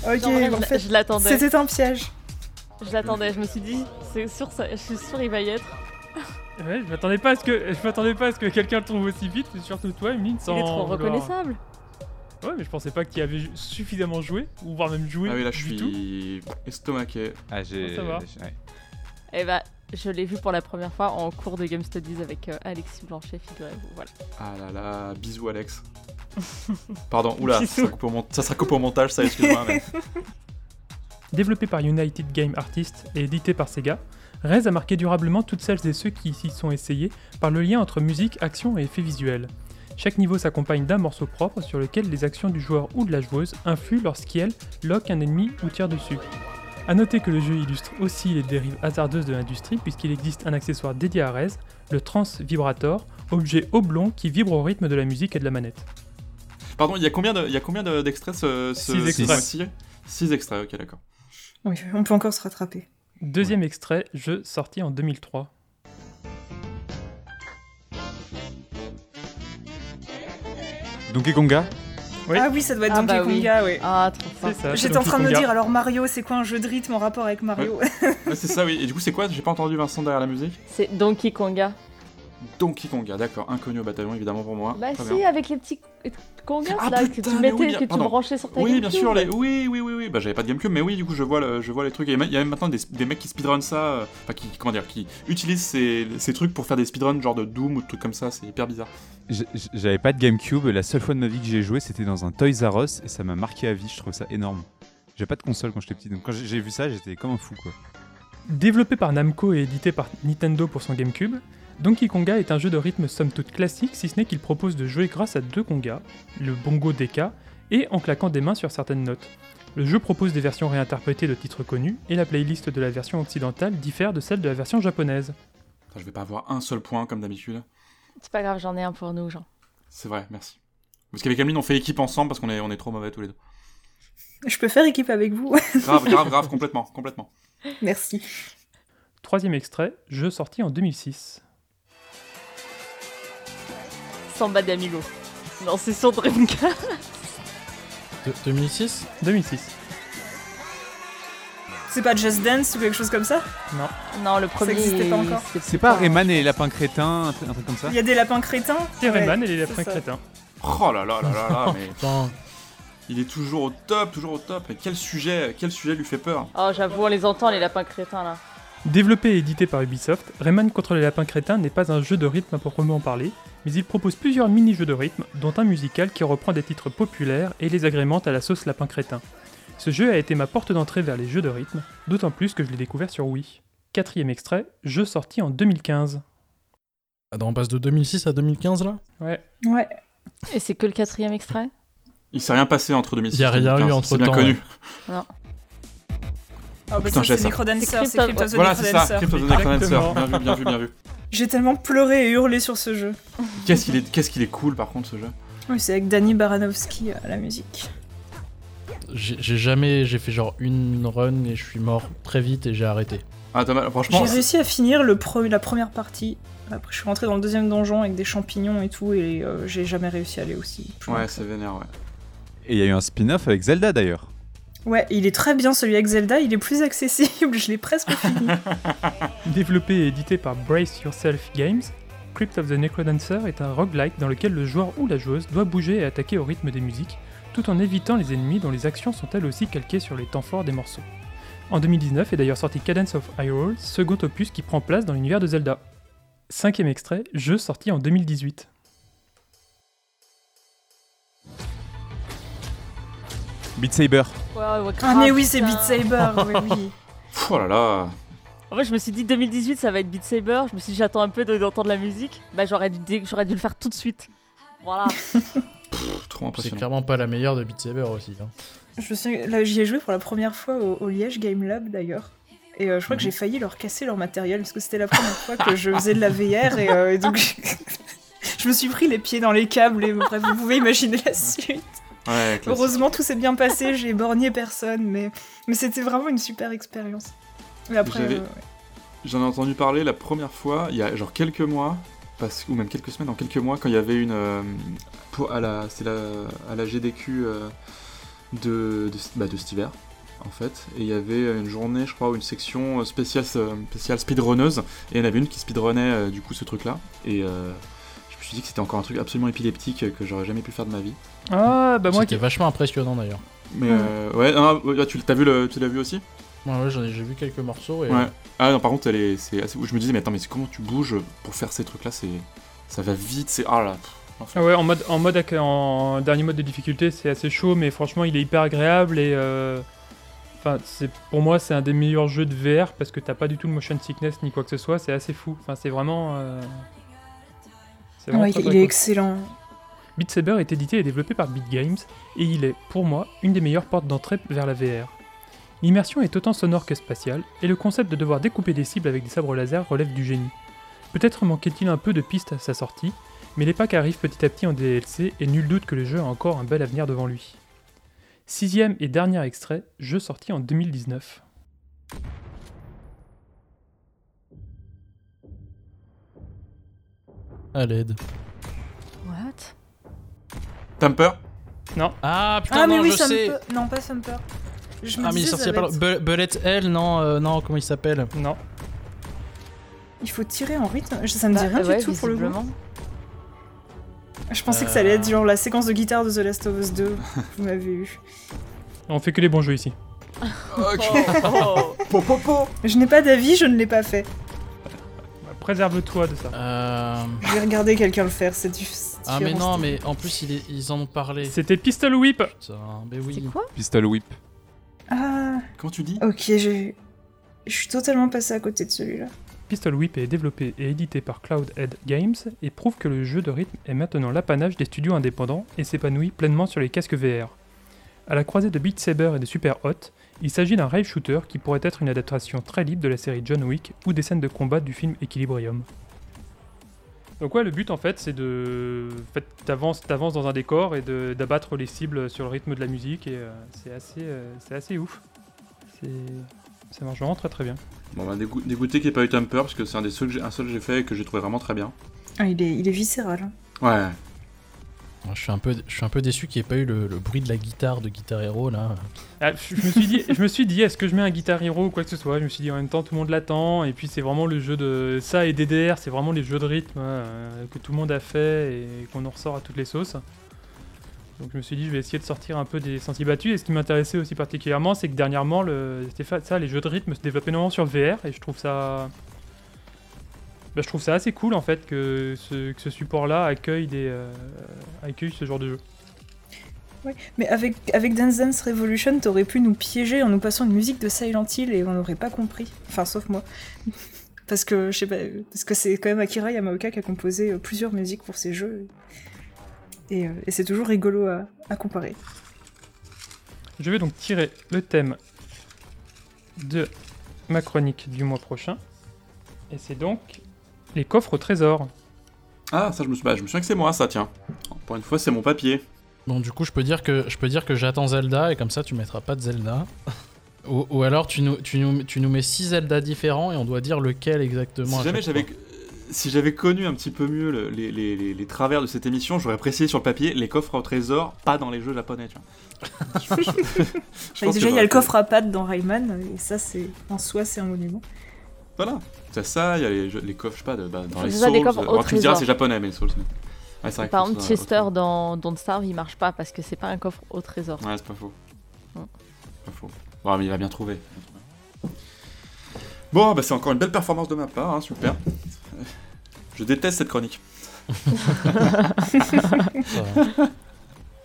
[SPEAKER 8] Ok, en fait, je l'attendais. C'était un piège.
[SPEAKER 7] Je l'attendais, je me suis dit, c'est sûr, ça, je suis sûr il va y être.
[SPEAKER 5] Ouais, je m'attendais pas à ce que je m'attendais pas à ce que quelqu'un le trouve aussi vite, surtout toi, Emeline, sans.
[SPEAKER 7] Il est trop reconnaissable.
[SPEAKER 5] Ouais, mais je pensais pas qu'il avait suffisamment joué, ou voire même joué.
[SPEAKER 9] Ah oui, là je suis estomaqué.
[SPEAKER 3] Ah, j'ai.
[SPEAKER 5] Ça va.
[SPEAKER 7] Eh bah, je l'ai vu pour la première fois en cours de Game Studies avec euh, Alexis Blanchet, figurez-vous. Voilà.
[SPEAKER 9] Ah là là, bisous Alex. [laughs] Pardon, oula, ça sera, coupé au ça sera coupé au montage, ça excuse-moi. Mais... [laughs]
[SPEAKER 5] Développé par United Game Artists et édité par Sega, Rez a marqué durablement toutes celles et ceux qui s'y sont essayés par le lien entre musique, action et effets visuels. Chaque niveau s'accompagne d'un morceau propre sur lequel les actions du joueur ou de la joueuse influent lorsqu'elle lock un ennemi ou tire dessus. A noter que le jeu illustre aussi les dérives hasardeuses de l'industrie puisqu'il existe un accessoire dédié à Rez, le Trans Vibrator, objet oblong qui vibre au rythme de la musique et de la manette.
[SPEAKER 9] Pardon, il y a combien de- il y a combien de- d'extraits ce, ce
[SPEAKER 5] Six
[SPEAKER 9] ce
[SPEAKER 5] extraits.
[SPEAKER 9] mois-ci? Six extraits, ok, d'accord.
[SPEAKER 8] Oui, on peut encore se rattraper.
[SPEAKER 5] Deuxième extrait, jeu sorti en 2003.
[SPEAKER 3] Donkey Konga
[SPEAKER 5] Oui.
[SPEAKER 8] Ah oui, ça doit être
[SPEAKER 7] Ah
[SPEAKER 8] Donkey
[SPEAKER 7] bah.
[SPEAKER 8] Konga, oui.
[SPEAKER 7] Ah, trop fort.
[SPEAKER 5] Ça.
[SPEAKER 8] J'étais en train de me dire, alors Mario, c'est quoi un jeu de rythme en rapport avec Mario
[SPEAKER 9] Ouais, [laughs] c'est ça, oui. Et du coup, c'est quoi? J'ai pas entendu Vincent derrière la musique.
[SPEAKER 7] C'est Donkey Konga.
[SPEAKER 9] Donkey Konga, d'accord. Inconnu au bataillon, évidemment pour moi.
[SPEAKER 7] Bah
[SPEAKER 9] Très
[SPEAKER 7] si,
[SPEAKER 9] bien.
[SPEAKER 7] avec les petits Kongas
[SPEAKER 9] Ah,
[SPEAKER 7] là que tu mettais,
[SPEAKER 9] oui, bien-
[SPEAKER 7] que tu
[SPEAKER 9] pardon.
[SPEAKER 7] branchais sur ta
[SPEAKER 9] Oui, bien
[SPEAKER 7] GameCube.
[SPEAKER 9] sûr, les... oui, oui, oui, oui. Bah, j'avais pas de GameCube, mais oui, du coup, je vois, le... je vois les trucs. Il y a même- il y a même maintenant des, des mecs qui speedrun ça, euh, enfin, qui, comment dire, qui utilisent ces... ces trucs pour faire des speedruns genre de Doom ou de trucs comme ça, c'est hyper bizarre.
[SPEAKER 3] J'avais pas de GameCube, la seule fois de ma vie que j'ai joué c'était dans un Toys R Us et ça m'a marqué à vie, je trouve ça énorme. J'avais pas de console quand j'étais petit, donc quand j'ai vu ça j'étais comme un fou quoi.
[SPEAKER 5] Développé par Namco et édité par Nintendo pour son GameCube, Donkey Konga est un jeu de rythme somme toute classique si ce n'est qu'il propose de jouer grâce à deux congas, le bongo DK, et en claquant des mains sur certaines notes. Le jeu propose des versions réinterprétées de titres connus, et la playlist de la version occidentale diffère de celle de la version japonaise.
[SPEAKER 9] Je vais pas avoir un seul point comme d'habitude.
[SPEAKER 7] C'est pas grave, j'en ai un pour nous, Jean.
[SPEAKER 9] C'est vrai, merci. Parce qu'avec Ameline, on fait équipe ensemble parce qu'on est, on est trop mauvais tous les deux.
[SPEAKER 8] Je peux faire équipe avec vous.
[SPEAKER 9] Grave, grave, grave, complètement, complètement.
[SPEAKER 8] Merci.
[SPEAKER 5] Troisième extrait, jeu sorti en 2006.
[SPEAKER 7] Samba d'Amigo. Non, c'est sur Dreamcast.
[SPEAKER 6] De- 2006
[SPEAKER 5] 2006.
[SPEAKER 8] C'est pas Just Dance ou quelque chose comme ça?
[SPEAKER 5] Non.
[SPEAKER 7] Non, le premier.
[SPEAKER 8] existait pas encore.
[SPEAKER 3] C'est pas Rayman et les lapins crétins, un, truc un truc comme ça?
[SPEAKER 8] Il y a des lapins crétins?
[SPEAKER 5] C'est Rayman
[SPEAKER 8] Ouais,
[SPEAKER 5] et les lapins crétins.
[SPEAKER 9] Oh là là là là là, mais [laughs]
[SPEAKER 6] Putain.
[SPEAKER 9] il est toujours au top, toujours au top. Mais quel sujet, quel sujet lui fait peur?
[SPEAKER 7] Oh, j'avoue, on les entend, les lapins crétins là.
[SPEAKER 5] Développé et édité par Ubisoft, Rayman contre les lapins crétins n'est pas un jeu de rythme à proprement parler, mais il propose plusieurs mini-jeux de rythme, dont un musical qui reprend des titres populaires et les agrémente à la sauce lapin crétin. Ce jeu a été ma porte d'entrée vers les jeux de rythme, d'autant plus que je l'ai découvert sur Wii. Quatrième extrait, jeu sorti en 2015.
[SPEAKER 6] Attends, on passe de 2006 à 2015 là?
[SPEAKER 5] Ouais.
[SPEAKER 8] Ouais.
[SPEAKER 7] Et c'est que le quatrième extrait?
[SPEAKER 9] Il s'est rien passé entre 2006
[SPEAKER 6] Il y a
[SPEAKER 9] et
[SPEAKER 6] rien eu
[SPEAKER 9] 2015,
[SPEAKER 6] entre
[SPEAKER 9] c'est bien
[SPEAKER 6] temps,
[SPEAKER 9] connu.
[SPEAKER 7] Non.
[SPEAKER 8] Ah bah
[SPEAKER 9] Putain,
[SPEAKER 8] c'est
[SPEAKER 9] ça.
[SPEAKER 8] Necrodancer,
[SPEAKER 7] C'est
[SPEAKER 8] c'est
[SPEAKER 7] Crypto-
[SPEAKER 8] Crypt of the
[SPEAKER 9] Voilà, c'est ça,
[SPEAKER 8] Necrodancer.
[SPEAKER 9] Crypt of the Necrodancer. Bien vu, bien vu, bien vu.
[SPEAKER 8] J'ai tellement pleuré et hurlé sur ce jeu.
[SPEAKER 9] Qu'est-ce qu'il est, qu'est-ce qu'il est cool par contre ce jeu.
[SPEAKER 8] Oui, c'est avec Danny Baranovsky à la musique.
[SPEAKER 6] J'ai j'ai jamais. J'ai fait genre une run et je suis mort très vite et j'ai arrêté.
[SPEAKER 9] Ah Thomas, franchement,
[SPEAKER 8] J'ai réussi à finir le pre- la première partie. Après, je suis rentré dans le deuxième donjon avec des champignons et tout, et euh, j'ai jamais réussi à aller aussi.
[SPEAKER 9] ouais, c'est vénère, ouais.
[SPEAKER 3] Et il y a eu un spin-off avec Zelda d'ailleurs.
[SPEAKER 8] Ouais, il est très bien celui avec Zelda, il est plus accessible, [laughs] je l'ai presque fini. [laughs]
[SPEAKER 5] Développé et édité par Brace Yourself Games, Crypt of the Necrodancer est un roguelike dans lequel le joueur ou la joueuse doit bouger et attaquer au rythme des musiques, tout en évitant les ennemis dont les actions sont elles aussi calquées sur les temps forts des morceaux. En 2019 est d'ailleurs sorti Cadence of Hyrule, second opus qui prend place dans l'univers de Zelda. Cinquième extrait, jeu sorti en 2018.
[SPEAKER 3] Beat Saber.
[SPEAKER 7] Ouais, ouais, ouais,
[SPEAKER 8] ah mais oui, c'est. Beat Saber, oui, oui. [laughs]
[SPEAKER 9] Pff, Oh là là.
[SPEAKER 7] En fait, je me suis dit 2018, ça va être Beat Saber. Je me suis dit, j'attends un peu de- d'entendre la musique. Bah, j'aurais dû, dé- j'aurais dû le faire tout de suite. Voilà. [laughs]
[SPEAKER 9] Pff, trop
[SPEAKER 6] C'est
[SPEAKER 9] impressionnant.
[SPEAKER 6] clairement pas la meilleure de Beat Saber aussi. hein.
[SPEAKER 8] Je me suis... là, j'y ai joué pour la première fois au, au Liège Game Lab d'ailleurs. Et euh, je crois que j'ai failli leur casser leur matériel parce que c'était la première fois que je faisais de la VR et, euh, et donc [laughs] je me suis pris les pieds dans les câbles et bref, vous pouvez imaginer la suite.
[SPEAKER 9] Ouais.
[SPEAKER 8] Heureusement, tout s'est bien passé, j'ai borgné personne, mais, mais c'était vraiment une super expérience. Après, euh, ouais.
[SPEAKER 9] J'en ai entendu parler la première fois, il y a genre quelques mois, parce, ou même quelques semaines, en quelques mois, quand il y avait une. euh, pour, à, la, la, à la GDQ euh, de, de, bah, de cet hiver, en fait. Et il y avait une journée, je crois, ou une section euh, spéciale, spéciale speedrunneuse, et il y en avait une qui speedrunnait euh, du coup ce truc-là. Et euh, me suis dit que c'était encore un truc absolument épileptique que j'aurais jamais pu faire de ma vie.
[SPEAKER 5] Ah, bah moi
[SPEAKER 6] C'était
[SPEAKER 5] qui...
[SPEAKER 6] vachement impressionnant d'ailleurs.
[SPEAKER 9] Mais euh, ouais, non, tu, t'as vu le, tu l'as vu aussi?
[SPEAKER 6] Ouais, ouais, j'en ai- j'ai vu quelques morceaux et.
[SPEAKER 9] Ouais. Ah non, par contre, elle est, c'est assez... je me disais, mais attends, mais c'est comment tu bouges pour faire ces trucs-là C'est, ça va vite, c'est ah là.
[SPEAKER 5] Ah ouais, en mode, en mode en dernier mode de difficulté, c'est assez chaud, mais franchement, il est hyper agréable et euh, enfin, c'est pour moi, c'est un des meilleurs jeux de VR parce que t'as pas du tout de motion sickness ni quoi que ce soit. C'est assez fou. Enfin, c'est vraiment. euh, vraiment
[SPEAKER 8] Ouais,
[SPEAKER 5] très,
[SPEAKER 8] il
[SPEAKER 5] très
[SPEAKER 8] est excellent.
[SPEAKER 5] Beat Saber est édité et développé par Beat Games, et il est, pour moi, une des meilleures portes d'entrée vers la VR. L'immersion est autant sonore que spatiale, et le concept de devoir découper des cibles avec des sabres laser relève du génie. Peut-être manquait-il un peu de pistes à sa sortie, mais les packs arrivent petit à petit en DLC et nul doute que le jeu a encore un bel avenir devant lui. Sixième et dernier extrait, jeu sorti en 2019.
[SPEAKER 6] À l'aide.
[SPEAKER 7] What?
[SPEAKER 9] Tamper
[SPEAKER 5] Non.
[SPEAKER 6] Ah putain,
[SPEAKER 8] Ah, mais
[SPEAKER 6] non,
[SPEAKER 8] oui,
[SPEAKER 6] je sais.
[SPEAKER 8] peut. Non, pas Thumper. Je me
[SPEAKER 6] Ah, mais il est
[SPEAKER 8] disais,
[SPEAKER 6] sorti
[SPEAKER 8] ça
[SPEAKER 6] il y a
[SPEAKER 8] va
[SPEAKER 6] pas
[SPEAKER 8] être-
[SPEAKER 6] Bullet Hell, non, euh, non, comment il s'appelle?
[SPEAKER 5] Non.
[SPEAKER 8] Il faut tirer en rythme. Ça me dit
[SPEAKER 7] Bah,
[SPEAKER 8] rien
[SPEAKER 7] ouais,
[SPEAKER 8] du tout pour le coup.
[SPEAKER 7] visiblement.
[SPEAKER 8] Je pensais que ça allait être genre la séquence de guitare de The Last of Us 2. Vous m'avez eu.
[SPEAKER 5] On fait que les bons jeux ici. [laughs]
[SPEAKER 8] Je n'ai pas d'avis, je ne l'ai pas fait.
[SPEAKER 5] Préserve-toi de ça.
[SPEAKER 6] Euh...
[SPEAKER 8] Je vais regarder quelqu'un le faire, c'est du.
[SPEAKER 6] Ah mais non, mais en plus il est- ils en ont parlé.
[SPEAKER 5] C'était Pistol Whip
[SPEAKER 6] Putain, mais oui.
[SPEAKER 7] C'est quoi
[SPEAKER 3] Pistol Whip.
[SPEAKER 8] Ah,
[SPEAKER 9] Comment tu dis
[SPEAKER 8] ok, je. Je suis totalement passé à côté de celui-là.
[SPEAKER 5] Pistol Whip est développé et édité par Cloudhead Games et prouve que le jeu de rythme est maintenant l'apanage des studios indépendants et s'épanouit pleinement sur les casques VR. À la croisée de Beat Saber et de Super Hot, il s'agit d'un rave shooter qui pourrait être une adaptation très libre de la série John Wick ou des scènes de combat du film Equilibrium. Donc ouais, le but en fait, c'est de... En fait, t'avances, t'avances dans un décor et de- d'abattre les cibles sur le rythme de la musique et euh, c'est assez, euh, c'est assez ouf. C'est... Ça marche vraiment très très bien.
[SPEAKER 9] Bon, bah, dégou- dégoûté qu'il n'y ait pas eu Tamper, parce que c'est un des seuls que j'ai, un seul que j'ai fait et que j'ai trouvé vraiment très bien.
[SPEAKER 8] Ah, il est, il est viscéral. hein.
[SPEAKER 9] Ouais.
[SPEAKER 6] Je suis un peu, je suis un peu déçu qu'il n'y ait pas eu le, bruit de la guitare de Guitar Hero là.
[SPEAKER 5] Ah, je, me suis dit, je me suis dit, est-ce que je mets un Guitar Hero ou quoi que ce soit? Je me suis dit, en même temps, tout le monde l'attend. Et puis, c'est vraiment le jeu de. Ça et DDR, c'est vraiment les jeux de rythme euh, que tout le monde a fait et qu'on en ressort à toutes les sauces. Donc, je me suis dit, je vais essayer de sortir un peu des sentiers battus. Et ce qui m'intéressait aussi particulièrement, c'est que dernièrement, le, ça, les jeux de rythme se développaient énormément sur VR. Et je trouve ça. Bah, je trouve ça assez cool en fait que ce, support-là accueille, des, euh, accueille ce genre de jeu.
[SPEAKER 8] Ouais. Mais avec, avec Dance Dance Revolution, t'aurais pu nous piéger en nous passant une musique de Silent Hill et on n'aurait pas compris. Enfin, sauf moi. [laughs] parce que je sais pas, parce que c'est quand même Akira Yamaoka qui a composé euh, plusieurs musiques pour ces jeux. Et, euh, et c'est toujours rigolo à, à comparer.
[SPEAKER 5] Je vais donc tirer le thème de ma chronique du mois prochain. Et c'est donc les coffres au trésor.
[SPEAKER 9] Ah, ça, je me, suis... bah, je me souviens que c'est moi, ça, tiens. Pour une fois, c'est mon papier.
[SPEAKER 6] Bon, du coup, je peux dire que je peux dire que j'attends Zelda et comme ça, tu mettras pas de Zelda. ou, ou alors, tu nous, tu, nous, tu nous mets 6 Zelda différents et on doit dire lequel exactement.
[SPEAKER 9] Si jamais j'avais, si j'avais connu un petit peu mieux le- les, les- les- les travers de cette émission, j'aurais précisé sur le papier les coffres au trésor, pas dans les jeux japonais, tu vois. [laughs] Je- que
[SPEAKER 8] déjà, il y a le coffre à pattes dans Rayman, et ça, c'est en soi, c'est un monument.
[SPEAKER 9] Voilà. C'est ça, il y a les, jeux- les coffres, je sais pas, de- bah, dans les
[SPEAKER 7] C'est
[SPEAKER 9] Souls.
[SPEAKER 7] des coffres
[SPEAKER 9] alors, tu me diras, c'est japonais, mais les Souls. mais- Ouais, c'est vrai
[SPEAKER 7] Par exemple, Chester dans Don't Starve, il marche pas parce que c'est pas un coffre au trésor.
[SPEAKER 9] Ouais, c'est pas faux.
[SPEAKER 7] Mm.
[SPEAKER 9] Pas faux. Bon, mais il a bien trouvé. Bon, bah c'est encore une belle performance de ma part, hein, super. Je déteste cette chronique. [laughs] [laughs]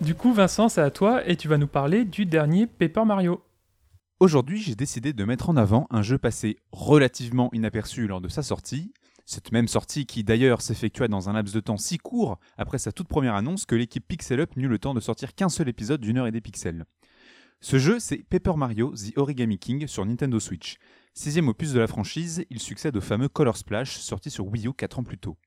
[SPEAKER 5] Du coup, Vincent, c'est à toi et tu vas nous parler du dernier Paper Mario.
[SPEAKER 3] Aujourd'hui, j'ai décidé de mettre en avant un jeu passé relativement inaperçu lors de sa sortie. Cette même sortie qui d'ailleurs s'effectua dans un laps de temps si court après sa toute première annonce que l'équipe Pixel Up n'eut le temps de sortir qu'un seul épisode d'une heure et des pixels. Ce jeu, c'est Paper Mario The Origami King sur Nintendo Switch. Sixième opus de la franchise, il succède au fameux Color Splash sorti sur Wii U 4 ans plus tôt.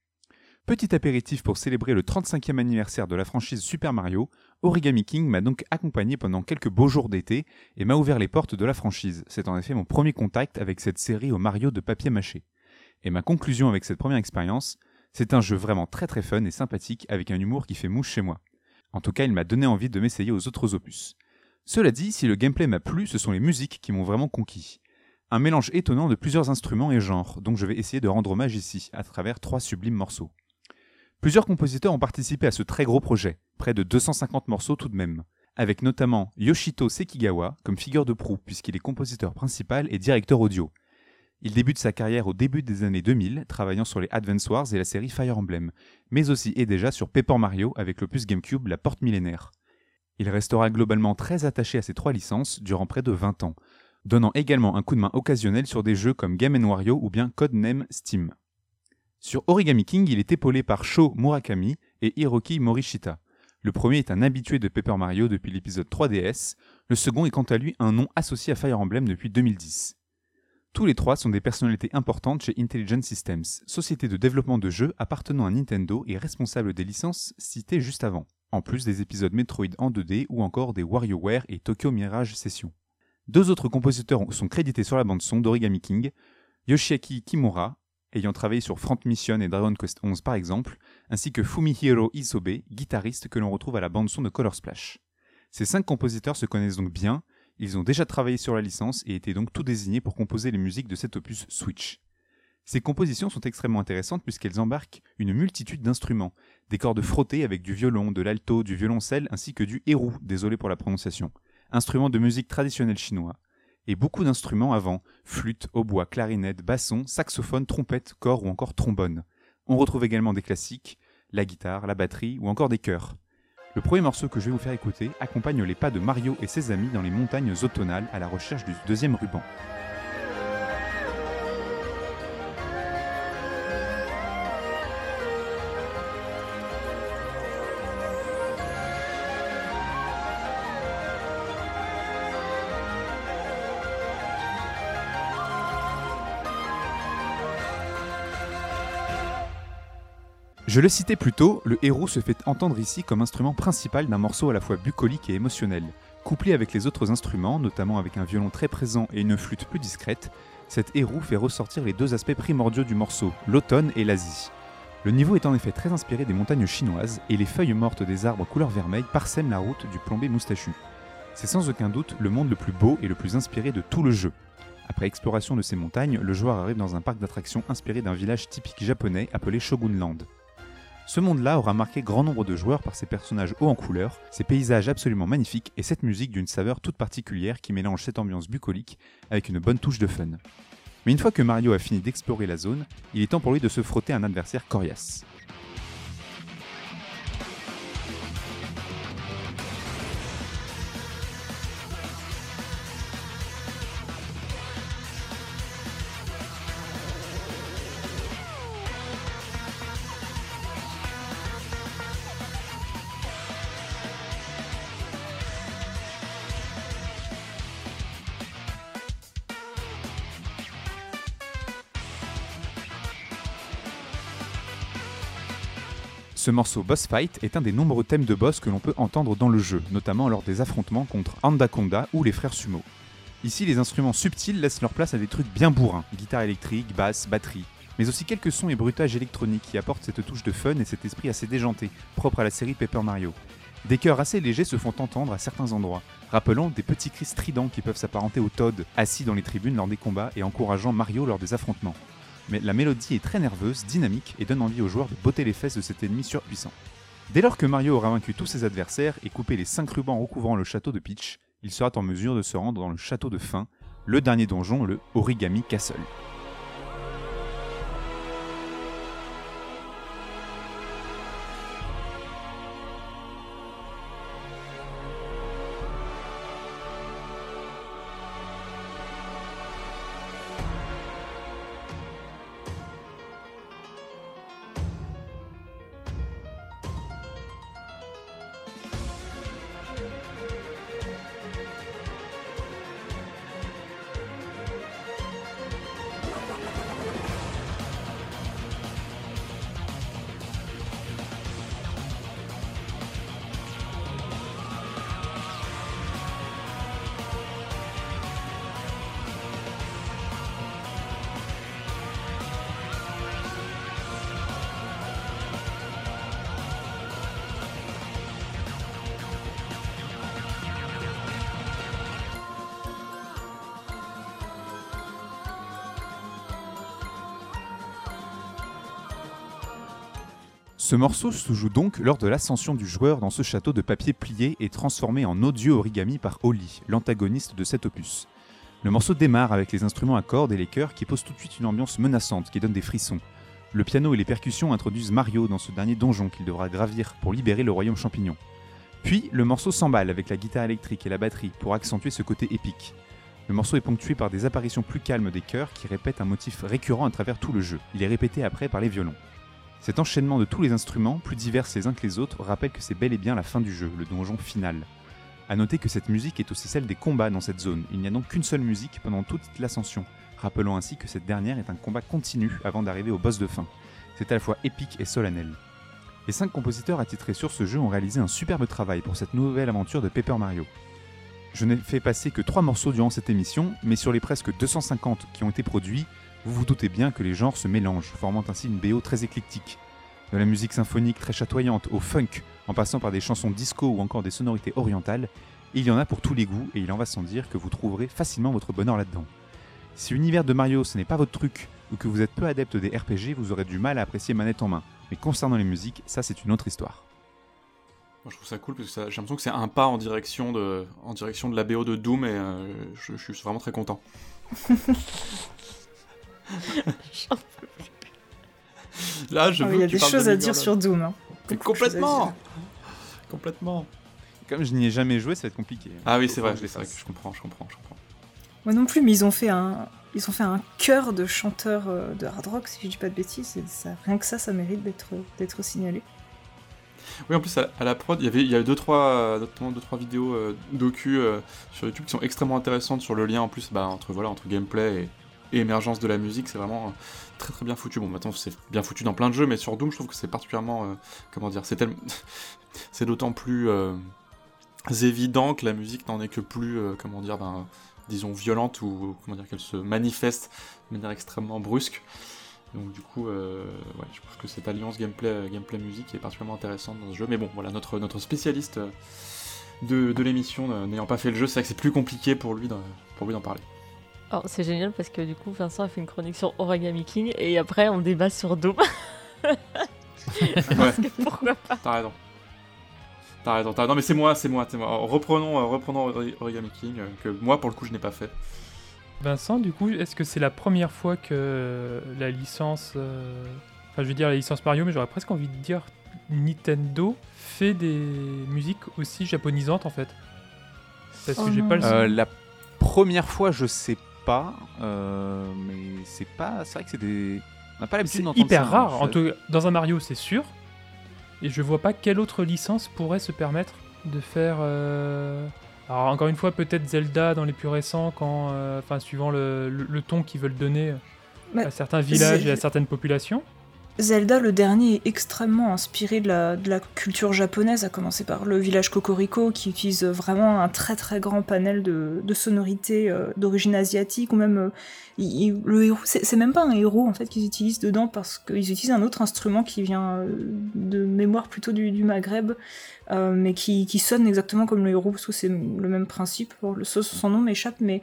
[SPEAKER 3] Petit apéritif pour célébrer le 35e anniversaire de la franchise Super Mario, Origami King m'a donc accompagné pendant quelques beaux jours d'été et m'a ouvert les portes de la franchise. C'est en effet mon premier contact avec cette série au Mario de papier mâché. Et ma conclusion avec cette première expérience, c'est un jeu vraiment très très fun et sympathique avec un humour qui fait mouche chez moi. En tout cas, il m'a donné envie de m'essayer aux autres opus. Cela dit, si le gameplay m'a plu, ce sont les musiques qui m'ont vraiment conquis. Un mélange étonnant de plusieurs instruments et genres, donc je vais essayer de rendre hommage ici, à travers trois sublimes morceaux. Plusieurs compositeurs ont participé à ce très gros projet, près de 250 morceaux tout de même, avec notamment Yoshito Sekigawa comme figure de proue puisqu'il est compositeur principal et directeur audio. Il débute sa carrière au début des années 2000, travaillant sur les Advance Wars et la série Fire Emblem, mais aussi et déjà sur Paper Mario avec l'opus GameCube La Porte Millénaire. Il restera globalement très attaché à ces trois licences durant près de 20 ans, donnant également un coup de main occasionnel sur des jeux comme Game Wario ou bien Codename Steam. Sur Origami King, il est épaulé par Sho Murakami et Hiroki Morishita. Le premier est un habitué de Paper Mario depuis l'épisode 3DS, le second est quant à lui un nom associé à Fire Emblem depuis 2010. Tous les trois sont des personnalités importantes chez Intelligent Systems, société de développement de jeux appartenant à Nintendo et responsable des licences citées juste avant, en plus des épisodes Metroid en 2D ou encore des WarioWare et Tokyo Mirage Session. Deux autres compositeurs sont crédités sur la bande-son d'Origami King, Yoshiaki Kimura, ayant travaillé sur Front Mission et Dragon Quest XI par exemple, ainsi que Fumihiro Isobe, guitariste que l'on retrouve à la bande-son de Color Splash. Ces cinq compositeurs se connaissent donc bien, ils ont déjà travaillé sur la licence et étaient donc tout désignés pour composer les musiques de cet opus Switch. Ces compositions sont extrêmement intéressantes puisqu'elles embarquent une multitude d'instruments, des cordes frottées avec du violon, de l'alto, du violoncelle ainsi que du héros, désolé pour la prononciation, instruments de musique traditionnelle chinois, et beaucoup d'instruments avant, flûte, hautbois, clarinette, basson, saxophone, trompette, cor ou encore trombone. On retrouve également des classiques, la guitare, la batterie ou encore des chœurs. Le premier morceau que je vais vous faire écouter accompagne les pas de Mario et ses amis dans les montagnes automnales à la recherche du deuxième ruban. Je le citais plus tôt, le héros se fait entendre ici comme instrument principal d'un morceau à la fois bucolique et émotionnel. Couplé avec les autres instruments, notamment avec un violon très présent et une flûte plus discrète, cet héros fait ressortir les deux aspects primordiaux du morceau, l'automne et l'Asie. Le niveau est en effet très inspiré des montagnes chinoises et les feuilles mortes des arbres couleur vermeil parsèment la route du plombé moustachu. C'est sans aucun doute le monde le plus beau et le plus inspiré de tout le jeu. Après exploration de ces montagnes, le joueur arrive dans un parc d'attractions inspiré d'un village typique japonais appelé Shogunland. Ce monde-là aura marqué grand nombre de joueurs par ses personnages hauts en couleur, ses paysages absolument magnifiques et cette musique d'une saveur toute particulière qui mélange cette ambiance bucolique avec une bonne touche de fun. Mais une fois que Mario a fini d'explorer la zone, il est temps pour lui de se frotter un adversaire coriace. Ce morceau Boss Fight est un des nombreux thèmes de boss que l'on peut entendre dans le jeu, notamment lors des affrontements contre Anaconda ou les frères Sumo. Ici, les instruments subtils laissent leur place à des trucs bien bourrins, guitare électrique, basse, batterie, mais aussi quelques sons et bruitages électroniques qui apportent cette touche de fun et cet esprit assez déjanté, propre à la série Paper Mario. Des chœurs assez légers se font entendre à certains endroits, rappelant des petits cris stridents qui peuvent s'apparenter aux Todd, assis dans les tribunes lors des combats et encourageant Mario lors des affrontements mais la mélodie est très nerveuse, dynamique et donne envie aux joueurs de botter les fesses de cet ennemi surpuissant. Dès lors que Mario aura vaincu tous ses adversaires et coupé les 5 rubans recouvrant le château de Peach, il sera en mesure de se rendre dans le château de Fin, le dernier donjon, le Origami Castle. Ce morceau se joue donc lors de l'ascension du joueur dans ce château de papier plié et transformé en odieux origami par Oli, l'antagoniste de cet opus. Le morceau démarre avec les instruments à cordes et les chœurs qui posent tout de suite une ambiance menaçante qui donne des frissons. Le piano et les percussions introduisent Mario dans ce dernier donjon qu'il devra gravir pour libérer le royaume champignon. Puis le morceau s'emballe avec la guitare électrique et la batterie pour accentuer ce côté épique. Le morceau est ponctué par des apparitions plus calmes des chœurs qui répètent un motif récurrent à travers tout le jeu. Il est répété après par les violons. Cet enchaînement de tous les instruments, plus divers les uns que les autres, rappelle que c'est bel et bien la fin du jeu, le donjon final. A noter que cette musique est aussi celle des combats dans cette zone, il n'y a donc qu'une seule musique pendant toute l'ascension, rappelant ainsi que cette dernière est un combat continu avant d'arriver au boss de fin. C'est à la fois épique et solennel. Les 5 compositeurs attitrés sur ce jeu ont réalisé un superbe travail pour cette nouvelle aventure de Paper Mario. Je n'ai fait passer que 3 morceaux durant cette émission, mais sur les presque 250 qui ont été produits, vous vous doutez bien que les genres se mélangent, formant ainsi une BO très éclectique. De la musique symphonique très chatoyante au funk, en passant par des chansons disco ou encore des sonorités orientales, il y en a pour tous les goûts et il en va sans dire que vous trouverez facilement votre bonheur là-dedans. Si l'univers de Mario ce n'est pas votre truc ou que vous êtes peu adepte des RPG, vous aurez du mal à apprécier manette en main. Mais concernant les musiques, ça c'est une autre histoire.
[SPEAKER 9] Moi, je trouve ça cool parce que j'ai l'impression que c'est un pas en direction de, en direction de la BO de Doom et euh, je, je, suis vraiment très content. [laughs] Là, je
[SPEAKER 8] Oh,
[SPEAKER 9] veux
[SPEAKER 8] Il y a des
[SPEAKER 9] de
[SPEAKER 8] choses à dire sur Doom. hein.
[SPEAKER 9] Complètement. Complètement
[SPEAKER 3] Comme je n'y ai jamais joué, ça va être compliqué.
[SPEAKER 9] Ah oui, c'est vrai,
[SPEAKER 3] je
[SPEAKER 9] vrai que je comprends, je comprends, je comprends.
[SPEAKER 8] Moi non plus, mais ils ont fait un, ils ont fait un chœur de chanteurs euh, de hard rock, si je dis pas de bêtises. Et ça, rien que ça, ça mérite d'être, d'être signalé.
[SPEAKER 9] Oui, en plus, à, à la prod, il y avait, il y a eu deux, trois, notamment deux, trois vidéos euh, docu euh, sur YouTube qui sont extrêmement intéressantes sur le lien en plus bah, entre, voilà, entre gameplay et, émergence de la musique. C'est vraiment euh, très très bien foutu. Bon, maintenant, c'est bien foutu dans plein de jeux, mais sur Doom, je trouve que c'est particulièrement. euh, comment dire C'est tellement- [laughs] c'est d'autant plus euh, évident que la musique n'en est que plus, comment dire, ben, disons, violente ou comment dire, qu'elle se manifeste de manière extrêmement brusque. Donc du coup, je trouve que cette alliance gameplay, gameplay musique est particulièrement intéressante dans ce jeu. Mais bon, voilà, notre, notre spécialiste de, l'émission n'ayant pas fait le jeu, c'est vrai que c'est plus compliqué pour lui d'en parler.
[SPEAKER 7] Alors, c'est génial parce que du coup, Vincent a fait une chronique sur Origami King et après, on débat sur Doom. [laughs] Parce que pourquoi pas
[SPEAKER 9] T'as raison. T'as raison, t'as- Non mais c'est moi, c'est moi, c'est moi. Alors, Reprenons, euh, reprenons Ori- Origami King, euh, que moi pour le coup je n'ai pas fait.
[SPEAKER 5] Vincent, du coup, est-ce que c'est la première fois que la licence. euh, Enfin, je veux dire la licence Mario, mais j'aurais presque envie de dire Nintendo fait des musiques aussi japonisantes en fait? Parce que
[SPEAKER 8] Oh
[SPEAKER 5] j'ai
[SPEAKER 8] non.
[SPEAKER 5] pas le.
[SPEAKER 3] Euh, la première fois, je sais pas, euh, mais c'est pas. C'est vrai que c'est des. On n'a pas l'habitude
[SPEAKER 5] C'est
[SPEAKER 3] d'entendre
[SPEAKER 5] hyper
[SPEAKER 3] ça, hein.
[SPEAKER 5] rare. En tout- dans un Mario, c'est sûr. Et je vois pas quelle autre licence pourrait se permettre de faire. euh, Alors, encore une fois, peut-être Zelda dans les plus récents, quand, euh, enfin, suivant le, le- le ton qu'ils veulent donner
[SPEAKER 8] Mais
[SPEAKER 5] à certains villages et à certaines populations.
[SPEAKER 8] Zelda, le dernier, est extrêmement inspiré de la, culture japonaise, à commencer par le village Cocorico, qui utilise vraiment un très très grand panel de, sonorités euh, d'origine asiatique, ou même euh, le héros, c'est même pas un héros en fait qu'ils utilisent dedans, parce qu'ils utilisent un autre instrument qui vient euh, de mémoire plutôt du, Maghreb, mais qui, sonne exactement comme le héros, parce que c'est le même principe. Son nom m'échappe, mais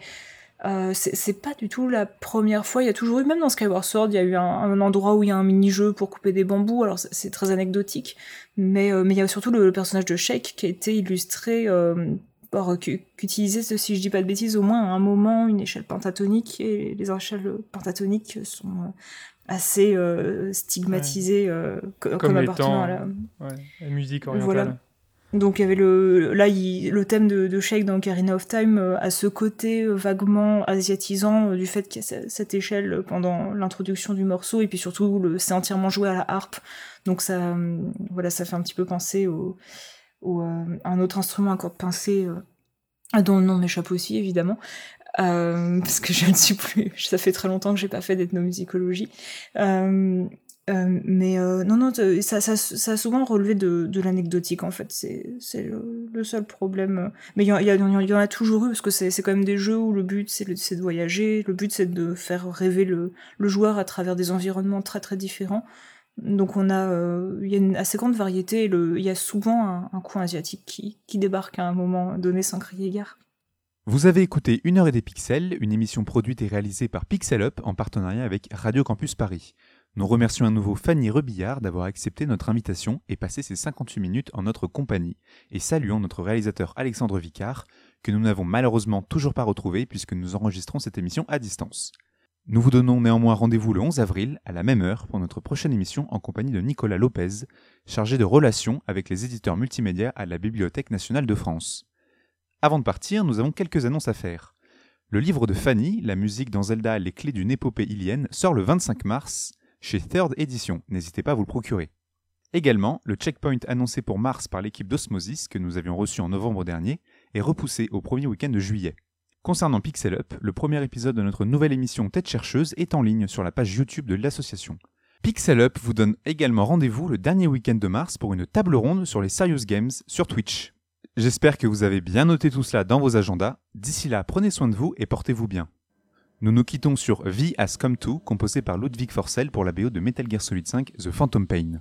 [SPEAKER 8] euh, c'est pas du tout la première fois. Il y a toujours eu, même dans Skyward Sword, il y a eu un, un endroit où il y a un mini-jeu pour couper des bambous. Alors c'est- très anecdotique, mais euh, mais il y a surtout le, le personnage de Shake qui a été illustré euh, par qui, qui utilisait, si je dis pas de bêtises, au moins à un moment une échelle pentatonique et les échelles pentatoniques sont euh, assez euh, stigmatisées euh, co- comme, appartenant à la,
[SPEAKER 5] ouais, la musique orientale.
[SPEAKER 8] voilà. Donc il y avait le là le thème de, de dans Ocarina of Time euh, a ce côté euh, vaguement asiatisant euh, du fait qu'il y a ce- cette échelle pendant l'introduction du morceau et puis surtout c'est entièrement joué à la harpe. Donc ça voilà ça fait un petit peu penser au, à un autre instrument à corde pincée euh, dont le nom m'échappe aussi évidemment. [laughs] Parce que je ne suis plus ça fait très longtemps que j'ai pas fait d'ethnomusicologie euh, mais euh, non, non, ça, ça, ça a souvent relevé de, l'anecdotique en fait, c'est le, le seul problème. Mais il y, en- a- toujours eu parce que c'est quand même des jeux où le but c'est de voyager, le but c'est de faire rêver le, joueur à travers des environnements très très différents. Donc euh, il y a une assez grande variété il y a souvent un, un coin asiatique qui, qui débarque à un moment donné sans crier gare.
[SPEAKER 3] Vous avez écouté Une heure et des pixels, une émission produite et réalisée par Pixel Up en partenariat avec Radio Campus Paris. Nous remercions à nouveau Fanny Rebillard d'avoir accepté notre invitation et passé ces 58 minutes en notre compagnie, et saluons notre réalisateur Alexandre Vicard, que nous n'avons malheureusement toujours pas retrouvé puisque nous enregistrons cette émission à distance. Nous vous donnons néanmoins rendez-vous le 11 avril, à la même heure, pour notre prochaine émission en compagnie de Nicolas Lopez, chargé de relations avec les éditeurs multimédia à la Bibliothèque nationale de France. Avant de partir, nous avons quelques annonces à faire. Le livre de Fanny, La musique dans Zelda, les clés d'une épopée ilienne, sort le 25 mars, chez Third Edition, n'hésitez pas à vous le procurer. Également, le checkpoint annoncé pour mars par l'équipe d'Osmosis que nous avions reçu en novembre dernier est repoussé au premier week-end de juillet. Concernant Pixel Up, le premier épisode de notre nouvelle émission Tête chercheuse est en ligne sur la page YouTube de l'association. Pixel Up vous donne également rendez-vous le dernier week-end de mars pour une table ronde sur les Serious Games sur Twitch. J'espère que vous avez bien noté tout cela dans vos agendas. D'ici là, prenez soin de vous et portez-vous bien. Nous nous quittons sur V Has Come To, composé par Ludwig Forcell pour la BO de Metal Gear Solid 5 The Phantom Pain.